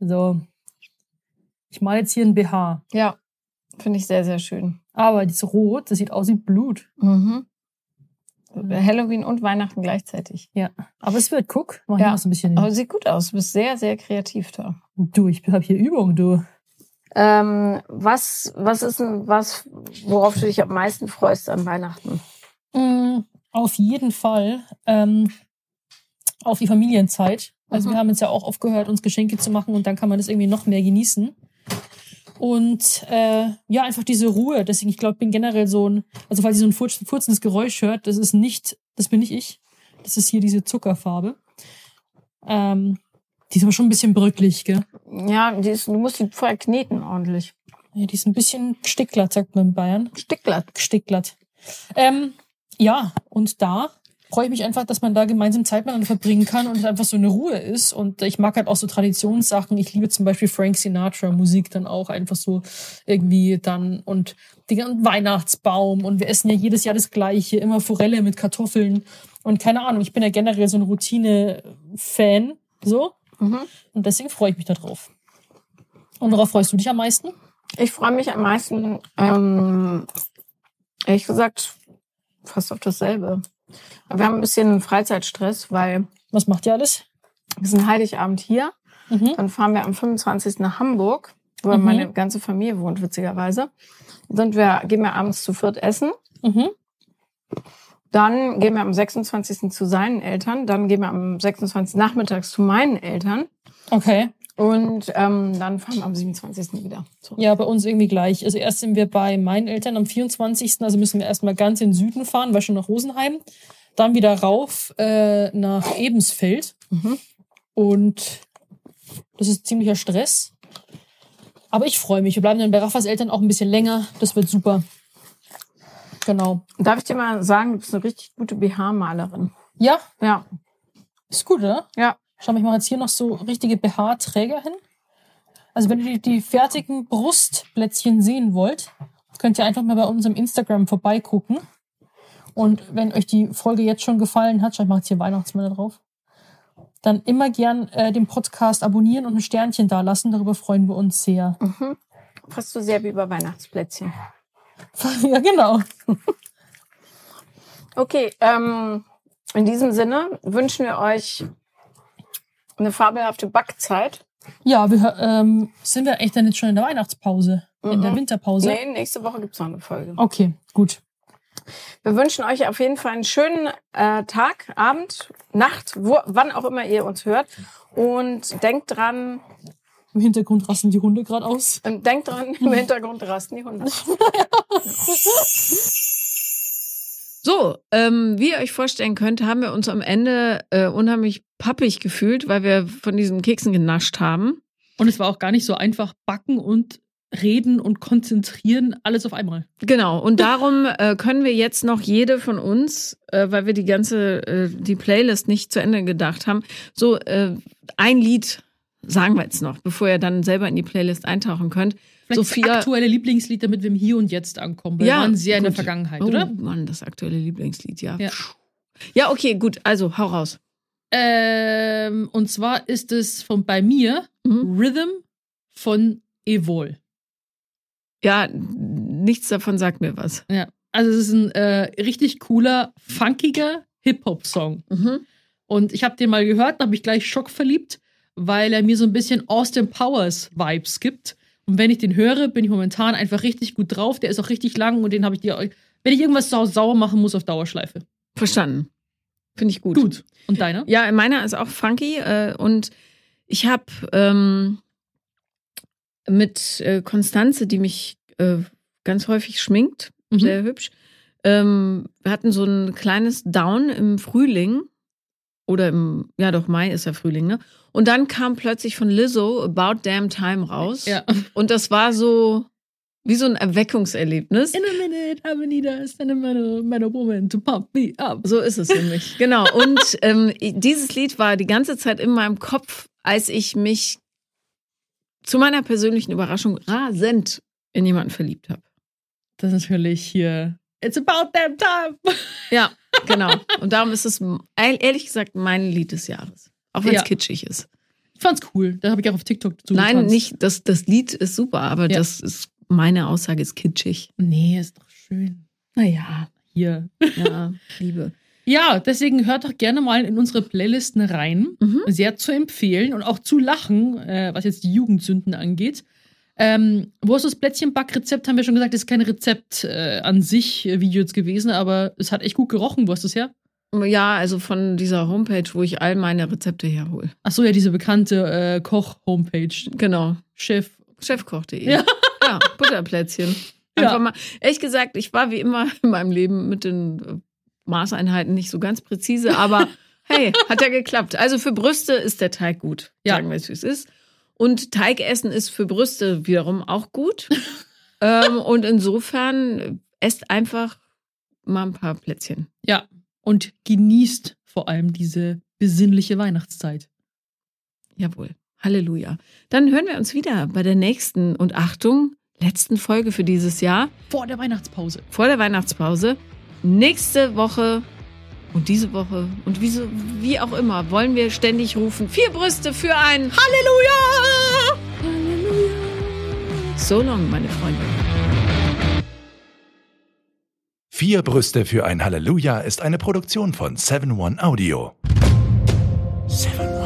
C: So. Ich male jetzt hier ein BH.
D: Ja, finde ich sehr, sehr schön.
C: Aber das Rot, das sieht aus wie Blut.
D: Mhm. Halloween und Weihnachten gleichzeitig.
C: Ja. Aber es wird, guck, mach
D: Ja.
C: noch so ein bisschen
D: Aber sieht gut aus. Du bist sehr, sehr kreativ da.
C: Du, ich hab hier Übung, du.
D: Ähm, was, was ist denn was, worauf du dich am meisten freust an Weihnachten?
C: Mm, auf jeden Fall ähm, auf die Familienzeit. Also wir haben jetzt ja auch aufgehört, uns Geschenke zu machen und dann kann man das irgendwie noch mehr genießen. Und äh, ja, einfach diese Ruhe. Deswegen, ich glaube, bin generell so ein, also falls ihr so ein furz- furzendes Geräusch hört, das ist nicht, das bin nicht ich. Das ist hier diese Zuckerfarbe. Ähm, die ist aber schon ein bisschen bröcklig, gell?
D: Ja, die ist, du musst die vorher kneten ordentlich.
C: Ja, die ist ein bisschen gesticklert, sagt man in Bayern.
D: Sticklatt.
C: Gesticklert. Ähm, ja, und da freue ich mich einfach, dass man da gemeinsam Zeit miteinander verbringen kann und es einfach so eine Ruhe ist. Und ich mag halt auch so Traditionssachen. Ich liebe zum Beispiel Frank Sinatra Musik dann auch einfach so irgendwie dann und den ganzen Weihnachtsbaum und wir essen ja jedes Jahr das Gleiche, immer Forelle mit Kartoffeln und keine Ahnung. Ich bin ja generell so ein Routine-Fan, so.
D: Mhm.
C: Und deswegen freue ich mich da drauf. Und worauf freust du dich am meisten?
D: Ich freue mich am meisten, ähm, ehrlich gesagt, fast auf dasselbe. Wir haben ein bisschen Freizeitstress, weil
C: Was macht ihr alles?
D: wir sind Heiligabend hier.
C: Mhm.
D: Dann fahren wir am 25. nach Hamburg, wo
C: Mhm.
D: meine ganze Familie wohnt, witzigerweise. Sind wir, gehen wir abends zu viert essen.
C: Mhm.
D: Dann gehen wir am 26. zu seinen Eltern. Dann gehen wir am 26. nachmittags zu meinen Eltern.
C: Okay.
D: Und ähm, dann fahren wir am 27. wieder. zurück.
C: Ja, bei uns irgendwie gleich. Also erst sind wir bei meinen Eltern am 24. Also müssen wir erstmal ganz in den Süden fahren, weil schon nach Rosenheim. Dann wieder rauf äh, nach Ebensfeld.
D: Mhm.
C: Und das ist ziemlicher Stress. Aber ich freue mich. Wir bleiben dann bei Raffas Eltern auch ein bisschen länger. Das wird super. Genau.
D: Darf ich dir mal sagen, du bist eine richtig gute BH-Malerin.
C: Ja,
D: Ja,
C: ist gut, oder?
D: ja.
C: Schau mal, ich mache jetzt hier noch so richtige BH-Träger hin. Also wenn ihr die, die fertigen Brustplätzchen sehen wollt, könnt ihr einfach mal bei unserem Instagram vorbeigucken. Und wenn euch die Folge jetzt schon gefallen hat, schau, ich mache jetzt hier Weihnachtsmänner drauf, dann immer gern äh, den Podcast abonnieren und ein Sternchen da lassen. Darüber freuen wir uns sehr.
D: Mhm. Fast so sehr wie über Weihnachtsplätzchen.
C: ja, genau.
D: Okay, ähm, in diesem Sinne wünschen wir euch eine fabelhafte Backzeit.
C: Ja, wir ähm, sind wir echt dann jetzt schon in der Weihnachtspause, in der
D: Mhm.
C: Winterpause.
D: Nee, nächste Woche gibt's noch eine Folge.
C: Okay, gut.
D: Wir wünschen euch auf jeden Fall einen schönen äh, Tag, Abend, Nacht, wo, wann auch immer ihr uns hört. Und denkt dran,
C: Im Hintergrund rasten die Hunde gerade aus.
D: denkt dran, im Hintergrund rasten die Hunde.
A: So, ähm, wie ihr euch vorstellen könnt, haben wir uns am Ende äh, unheimlich pappig gefühlt, weil wir von diesen Keksen genascht haben.
B: Und es war auch gar nicht so einfach, backen und reden und konzentrieren, alles auf einmal.
A: Genau, und darum äh, können wir jetzt noch jede von uns, äh, weil wir die ganze, äh, die Playlist nicht zu Ende gedacht haben, so äh, ein Lied sagen wir jetzt noch, bevor ihr dann selber in die Playlist eintauchen könnt.
B: Vielleicht
A: Sophia-
B: das aktuelle Lieblingslied, damit wir im Hier und Jetzt ankommen. Weil wir waren sehr in der
A: gut.
B: Vergangenheit,
A: oh,
B: oder?
A: Mann, das aktuelle Lieblingslied, ja.
B: Ja.
A: Ja, okay, gut, also hau raus.
B: Ähm, und zwar ist es von bei mir
A: Mhm.
B: Rhythm von Evol.
A: Ja, nichts davon sagt mir was.
B: Ja. Also es ist ein äh, richtig cooler, funkiger Hip-Hop-Song.
A: Mhm.
B: Und ich habe den mal gehört, da habe ich gleich Schock verliebt, weil er mir so ein bisschen Austin Powers Vibes gibt. Und wenn ich den höre, bin ich momentan einfach richtig gut drauf. Der ist auch richtig lang und den habe ich dir, wenn ich irgendwas sau sauer machen muss, auf Dauerschleife.
A: Verstanden. Finde ich gut.
B: Gut. Und deiner?
A: Ja, meiner ist auch funky äh, und ich habe ähm, mit äh, Konstanze, die mich äh, ganz häufig schminkt,
B: Mhm.
A: sehr hübsch. Ähm, wir hatten so ein kleines Down im Frühling oder im, ja doch, Mai ist ja Frühling, ne? Und dann kam plötzlich von Lizzo About Damn Time raus.
B: Ja.
A: Und das war so wie so ein Erweckungserlebnis.
B: In a minute, have a need a sentimental metal woman to pump me up.
A: So ist es nämlich. Genau. Und ähm, dieses Lied war die ganze Zeit in meinem Kopf, als ich mich zu meiner persönlichen Überraschung rasend in jemanden verliebt habe.
B: Das ist natürlich hier. It's about that time.
A: Ja, genau. Und darum ist es ehr- ehrlich gesagt mein Lied des Jahres. Auch wenn es
B: Ja.
A: kitschig ist.
B: Ich fand's cool. Da habe ich auch auf TikTok dazu
A: Nein, nicht, das, das Lied ist super, aber
B: Ja.
A: das ist meine Aussage ist kitschig.
B: Nee, ist doch schön.
A: Naja,
B: Hier.
A: ja, Liebe.
B: Ja, deswegen hört doch gerne mal in unsere Playlisten rein.
A: Mhm.
B: Sehr zu empfehlen und auch zu lachen, äh, was jetzt die Jugendsünden angeht. Ähm, wo ist das Plätzchenbackrezept? Haben wir schon gesagt, das ist kein Rezept äh, an sich äh, Video jetzt gewesen, aber es hat echt gut gerochen. Wo hast du es her?
D: Ja, also von dieser Homepage, wo ich all meine Rezepte herhole.
C: Ach so, ja, diese bekannte äh, Koch-Homepage.
D: Genau.
C: Chef.
D: Chefkoch.de.
C: Ja.
D: Ja, Butterplätzchen.
C: Ja.
D: Einfach mal. Ehrlich gesagt, ich war wie immer in meinem Leben mit den äh, Maßeinheiten nicht so ganz präzise, aber hey, hat ja geklappt. Also für Brüste ist der Teig gut.
C: Ja.
D: Sagen wir es, wie es ist. Und Teigessen ist für Brüste wiederum auch gut. ähm, und insofern äh, esst einfach mal ein paar Plätzchen.
C: Ja. Und genießt vor allem diese besinnliche Weihnachtszeit.
D: Jawohl. Halleluja. Dann hören wir uns wieder bei der nächsten und Achtung, letzten Folge für dieses Jahr.
C: Vor der Weihnachtspause.
D: vor der Weihnachtspause. Nächste Woche und diese Woche und wie, so, wie auch immer wollen wir ständig rufen: Vier Brüste für ein Halleluja! Halleluja! So long, meine Freunde.
F: Vier Brüste für ein Halleluja ist eine Produktion von 7-One Audio. 7-One